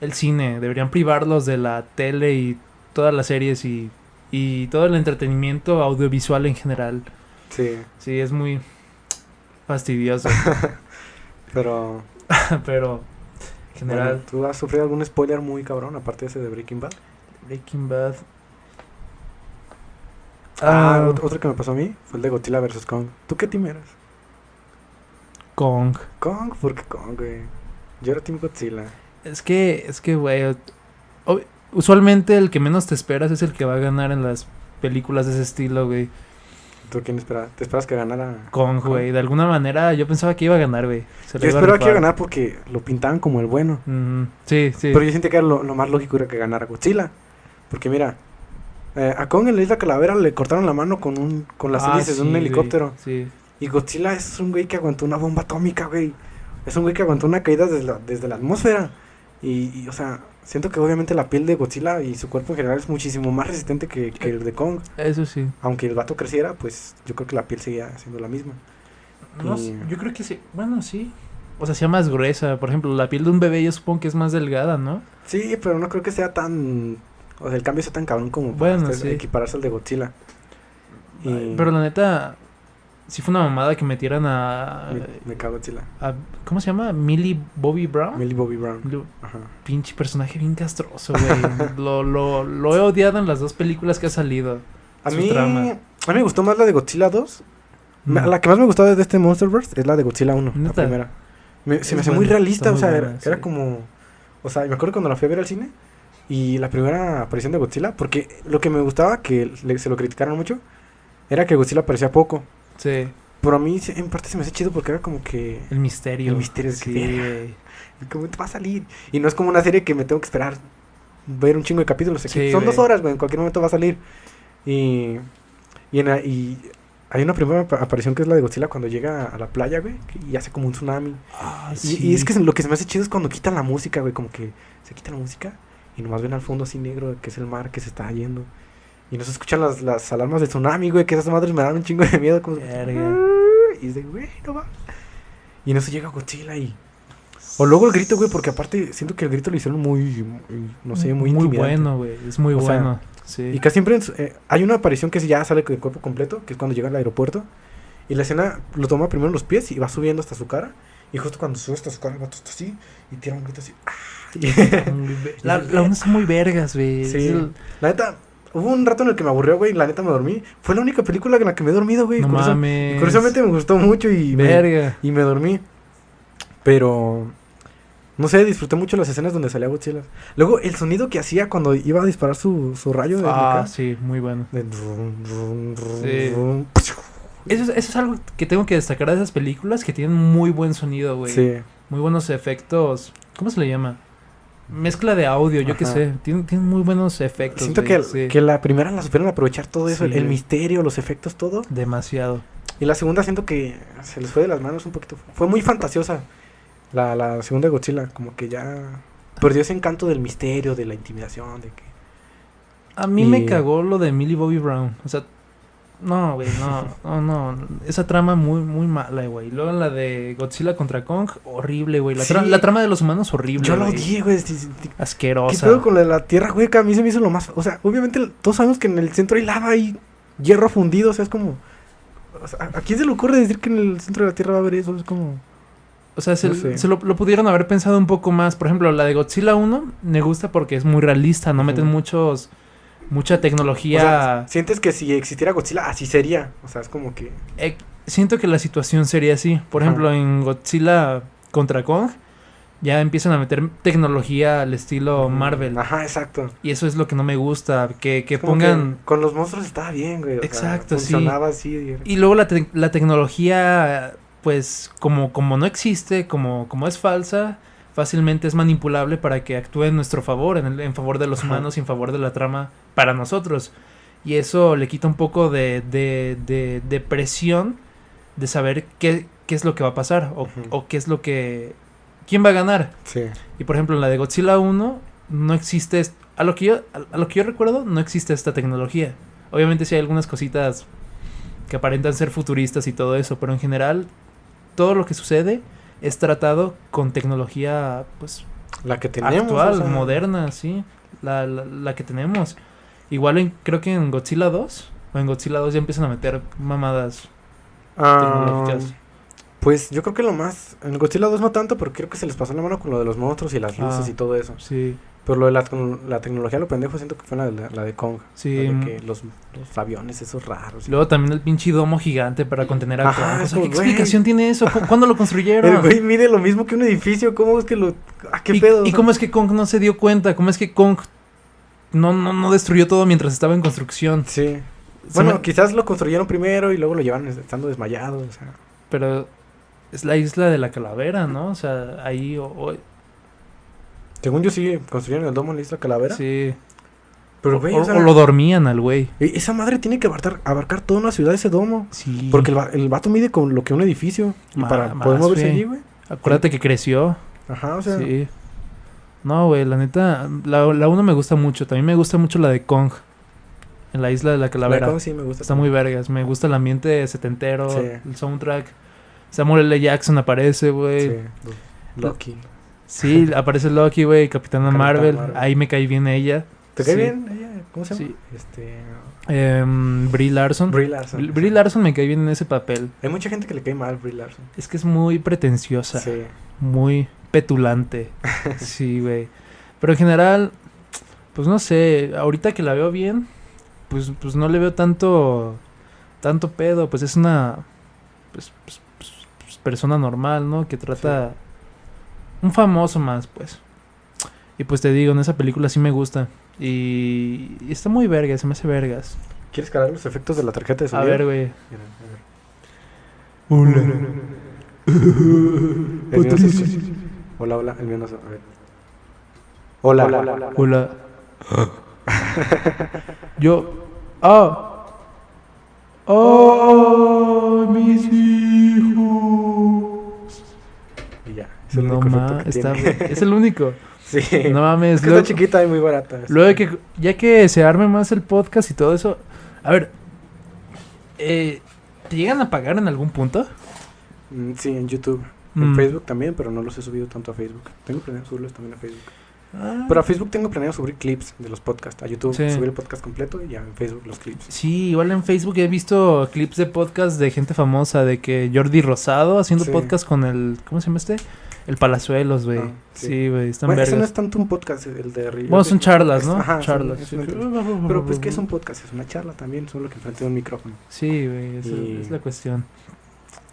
el cine. Deberían privarlos de la tele y todas las series y, y todo el entretenimiento audiovisual en general. sí, Sí, es muy fastidioso. pero... pero en general, bueno, ¿Tú has sufrido algún spoiler muy cabrón, aparte de ese de Breaking Bad? Breaking Bad. Ah, Ah, ot- otro que me pasó a mí fue el de Godzilla vs. Kong. ¿Tú qué team eras? Kong. Kong, ¿por qué Kong, güey? Yo era Team Godzilla. Es que, es que, güey. Usualmente el que menos te esperas es el que va a ganar en las películas de ese estilo, güey. ¿Tú quién esperabas? ¿Te esperas que ganara? Kong, güey. De alguna manera yo pensaba que iba a ganar, güey. Yo esperaba que iba a ganar porque lo pintaban como el bueno. Sí, sí. Pero yo sentí que era lo, lo más lógico era que ganara Godzilla. Porque mira, eh, a Kong en la isla Calavera le cortaron la mano con un con las Ah, hélices de un güey. helicóptero. Sí. Y Godzilla es un güey que aguantó una bomba atómica, güey. Es un güey que aguantó una caída desde la, desde la atmósfera. Y, y, o sea, siento que obviamente la piel de Godzilla y su cuerpo en general es muchísimo más resistente que, que el de Kong. Eso sí. Aunque el vato creciera, pues yo creo que la piel seguía siendo la misma. No Y- yo creo que sí. Bueno, sí. O sea, sea más gruesa. Por ejemplo, la piel de un bebé yo supongo que es más delgada, ¿no? Sí, pero no creo que sea tan... O sea, el cambio sea tan cabrón como para Bueno, este- sí. equipararse al de Godzilla. Y- Pero la neta, sí fue una mamada que metieran a... Me, cago Godzilla. a- ¿Cómo se llama? Millie Bobby Brown. Millie Bobby Brown. Lo- Ajá. pinche personaje bien castroso, güey. lo, lo, lo he odiado en las dos películas que ha salido. A mí, trama. a mí me gustó más la de Godzilla 2. Me- Mm. La que más me gustó de este Monsterverse es la de Godzilla 1, la ¿Neta? primera. Me- se me hace muy realista, o sea, buena, era, era como... O sea, me acuerdo cuando la fui a ver al cine y la primera aparición de Godzilla, porque lo que me gustaba, que le- se lo criticaron mucho, era que Godzilla aparecía poco. Sí, Pero a mí en parte se me hace chido porque era como que... el misterio. El misterio, sí, güey. ¿Cómo te va a salir? Y no es como una serie que me tengo que esperar ver un chingo de capítulos. aquí Sí, Son dos horas, güey. En cualquier momento va a salir. Y, y, en y hay una primera apa- aparición que es la de Godzilla cuando llega a la playa, güey. que- Y hace como un tsunami. Ah, Y, sí. y es que lo que se me hace chido es cuando quitan la música, güey. Como que se quita la música y nomás ven al fondo así negro, que es el mar que se está yendo. Y no se escuchan las, las alarmas de tsunami, güey. Que esas madres me dan un chingo de miedo. Como Verga. Y es de, güey, no va. Y en eso llega Godzilla y. O luego el grito, güey, porque aparte siento que el grito lo hicieron muy, muy, no sé, muy, Muy bueno, güey. Es muy O sea, bueno. Sí. Y casi siempre eh, hay una aparición que ya sale con el cuerpo completo, que es cuando llega al aeropuerto. Y la escena lo toma primero en los pies y va subiendo hasta su cara. Y justo cuando sube hasta su cara, el vato está así y tira un grito así. ¡ah! La, la onda está muy vergas, güey. Sí. El- la neta, hubo un rato en el que me aburrió, güey, la neta me dormí. Fue la única película en la que me he dormido, güey. No curiosa- mames. y curiosamente me gustó mucho y me, y me dormí. Pero no sé, disfruté mucho las escenas donde salía Godzilla. Luego el sonido que hacía cuando iba a disparar su, su rayo de Ah, acá, sí, muy bueno. de rum, rum, rum, Sí. rum. Eso es, eso es algo que tengo que destacar de esas películas que tienen muy buen sonido, güey. Sí. Muy buenos efectos. ¿Cómo se le llama? Mezcla de audio, yo qué sé. Tienen, tienen muy buenos efectos. Siento güey, que, sí. que la primera la supieron aprovechar todo eso, Sí, el, misterio, los efectos, todo. Demasiado. Y la segunda siento que se les fue de las manos un poquito. Fue muy fantasiosa la, la segunda Godzilla, como que ya perdió ese encanto del misterio, de la intimidación, de que... A mí me cagó lo de Millie Bobby Brown. O sea, no, güey, no, no, no. Esa trama muy, muy mala, güey. Luego la de Godzilla contra Kong, horrible, güey. La, tra- Sí. la trama de los humanos, horrible. Yo lo güey. odié, güey. sí. ¿Qué Asquerosa. pedo con lo de la tierra hueca? A mí se me hizo lo más. O sea, obviamente todos sabemos que en el centro hay lava y hierro fundido. O sea, es como. o sea, ¿A quién se le ocurre decir que en el centro de la tierra va a haber eso? Es como. O sea, se, No sé. se lo, lo pudieron haber pensado un poco más. Por ejemplo, la de Godzilla 1 me gusta porque es muy realista. No meten muchos. Mucha O tecnología. sea, sientes que si existiera Godzilla, así sería. O sea, es como que. Eh, siento que la situación sería así. Por Ajá. ejemplo, en Godzilla contra Kong. Ya empiezan a meter tecnología al estilo Marvel. Ajá, exacto. Y eso es lo que no me gusta. Que, que pongan. con los monstruos estaba bien, güey. o sea, Exacto, sí. funcionaba así. y- Y luego la, te- la tecnología, pues, como, como no existe, como, como es falsa, fácilmente es manipulable para que actúe en nuestro favor, en, el- en favor de los Ajá. humanos y en favor de la trama para nosotros. Y eso le quita un poco de, de, de, de presión de saber qué, qué es lo que va a pasar o, o qué es lo que... ¿Quién va a ganar? Sí. Y por ejemplo, en la de Godzilla 1 no existe, a lo que yo, a, a lo que yo recuerdo, no existe esta tecnología. Obviamente sí hay algunas cositas que aparentan ser futuristas y todo eso, pero en general todo lo que sucede es tratado con tecnología pues La que tenemos. actual, o sea, moderna, sí, la, la, la que tenemos. Igual en, creo que en Godzilla 2 o en Godzilla 2 ya empiezan a meter mamadas ah, tecnológicas. Pues yo creo que lo más. En Godzilla 2 no tanto, porque creo que se les pasó la mano con lo de los monstruos y las luces Ah. y todo eso. Sí, Pero lo de la, la tecnología, lo pendejo, siento que fue la de, la, de Kong. sí. La de que los, los aviones esos raros. Luego también el pinche domo gigante para contener a Kong. O sea, ¿Qué explicación tiene eso? ¿Cu- ¿Cuándo lo construyeron? El güey mide lo mismo que un edificio. ¿Cómo es que lo.? ¿A qué ¿Y, pedo? y cómo es que Kong no se dio cuenta? ¿Cómo es que Kong no, no, no destruyó todo mientras estaba en construcción? Sí. Se Bueno, me- quizás lo construyeron primero y luego lo llevaron estando desmayado. O sea. Pero es la isla de la calavera, ¿no? O sea, ahí... o- o- Según yo sí, construyeron el domo en la isla Calavera. sí. Pero, güey, o, o sea, o lo dormían al güey. e- esa madre tiene que abarcar, abarcar toda una ciudad ese domo. Sí. Porque el, el vato mide con lo que un edificio. Y Ma- para más, poder moverse güey. allí, güey. Acuérdate que creció. Ajá, o sea. Sí. No, güey, la neta, la, la uno me gusta mucho. También me gusta mucho la de Kong. En la isla de la la calavera. Kong sí me gusta. Está muy vergas. Me gusta el ambiente setentero, Sí. el soundtrack. Samuel L. Jackson aparece, güey. Sí. Loki. Sí, aparece Loki, güey, Capitana Capitana Marvel. Marvel. Ahí me cae bien ella. ¿Te cae Sí. bien ella? ¿Cómo se llama? Sí. Este. Em, Brie Larson. Brie Larson. Brie- Larson me cae bien en ese papel. Hay mucha gente que le cae mal Brie Larson. Es que es muy pretenciosa, Sí. muy petulante. sí, güey. Pero en general, pues no sé, ahorita que la veo bien, pues, pues no le veo tanto tanto pedo, pues es una pues, pues, pues, pues, persona normal, ¿no? Que trata un famoso más, pues. Y pues te digo, en esa película sí me gusta. Y, y está muy verga, se me hace vergas. ¿Quieres cargar los efectos de la tarjeta de A sonido? ver, güey. Mira, a ver. Se- Hola, hola, el mío no se- a ver. Hola, hola, Hola. Yo. ¡Ah! ¡Oh! ¡Mis hijos! Es el No único efecto mames, que está. tiene. Es el único. Sí. No mames. Es que luego, está chiquita y muy barata. luego de que. Ya que se arme más el podcast y todo eso. A ver. Eh, ¿Te llegan a pagar en algún punto? Mm, Sí, en YouTube. En Mm. Facebook también, pero no los he subido tanto a Facebook. Tengo planeado subirlos también a Facebook. Ah. Pero a Facebook tengo planeado subir clips de los podcasts. A YouTube Sí. subir el podcast completo y ya en Facebook los clips. Sí, igual en Facebook he visto clips de podcast de gente famosa, de que Jordi Rosado haciendo Sí. podcast con el, ¿cómo se llama este? El Palazuelos, güey. Ah, sí. sí, güey, están Bueno, ese no es tanto un podcast, el de Río. Bueno, son charlas, ¿no? Ajá, charlas. son- sí. es una- Pero pues que es un podcast, es una charla también, solo que enfrente de un micrófono. Sí, güey, esa Y- es la cuestión.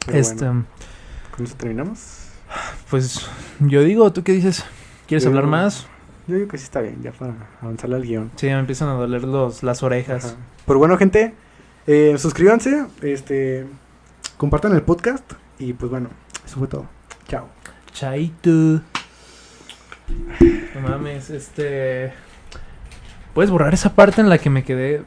Pero este, bueno, ¿Con eso terminamos? pues yo digo, ¿tú qué dices? ¿Quieres Yo- hablar más? Yo digo que sí está bien, ya para avanzarle al guion. Sí, me empiezan a doler los, las orejas. Ajá. Pero bueno, gente, eh, suscríbanse, este, compartan el podcast y pues bueno, eso fue todo. Chao. Chaito. No mames, este. ¿Puedes borrar esa parte en la que me quedé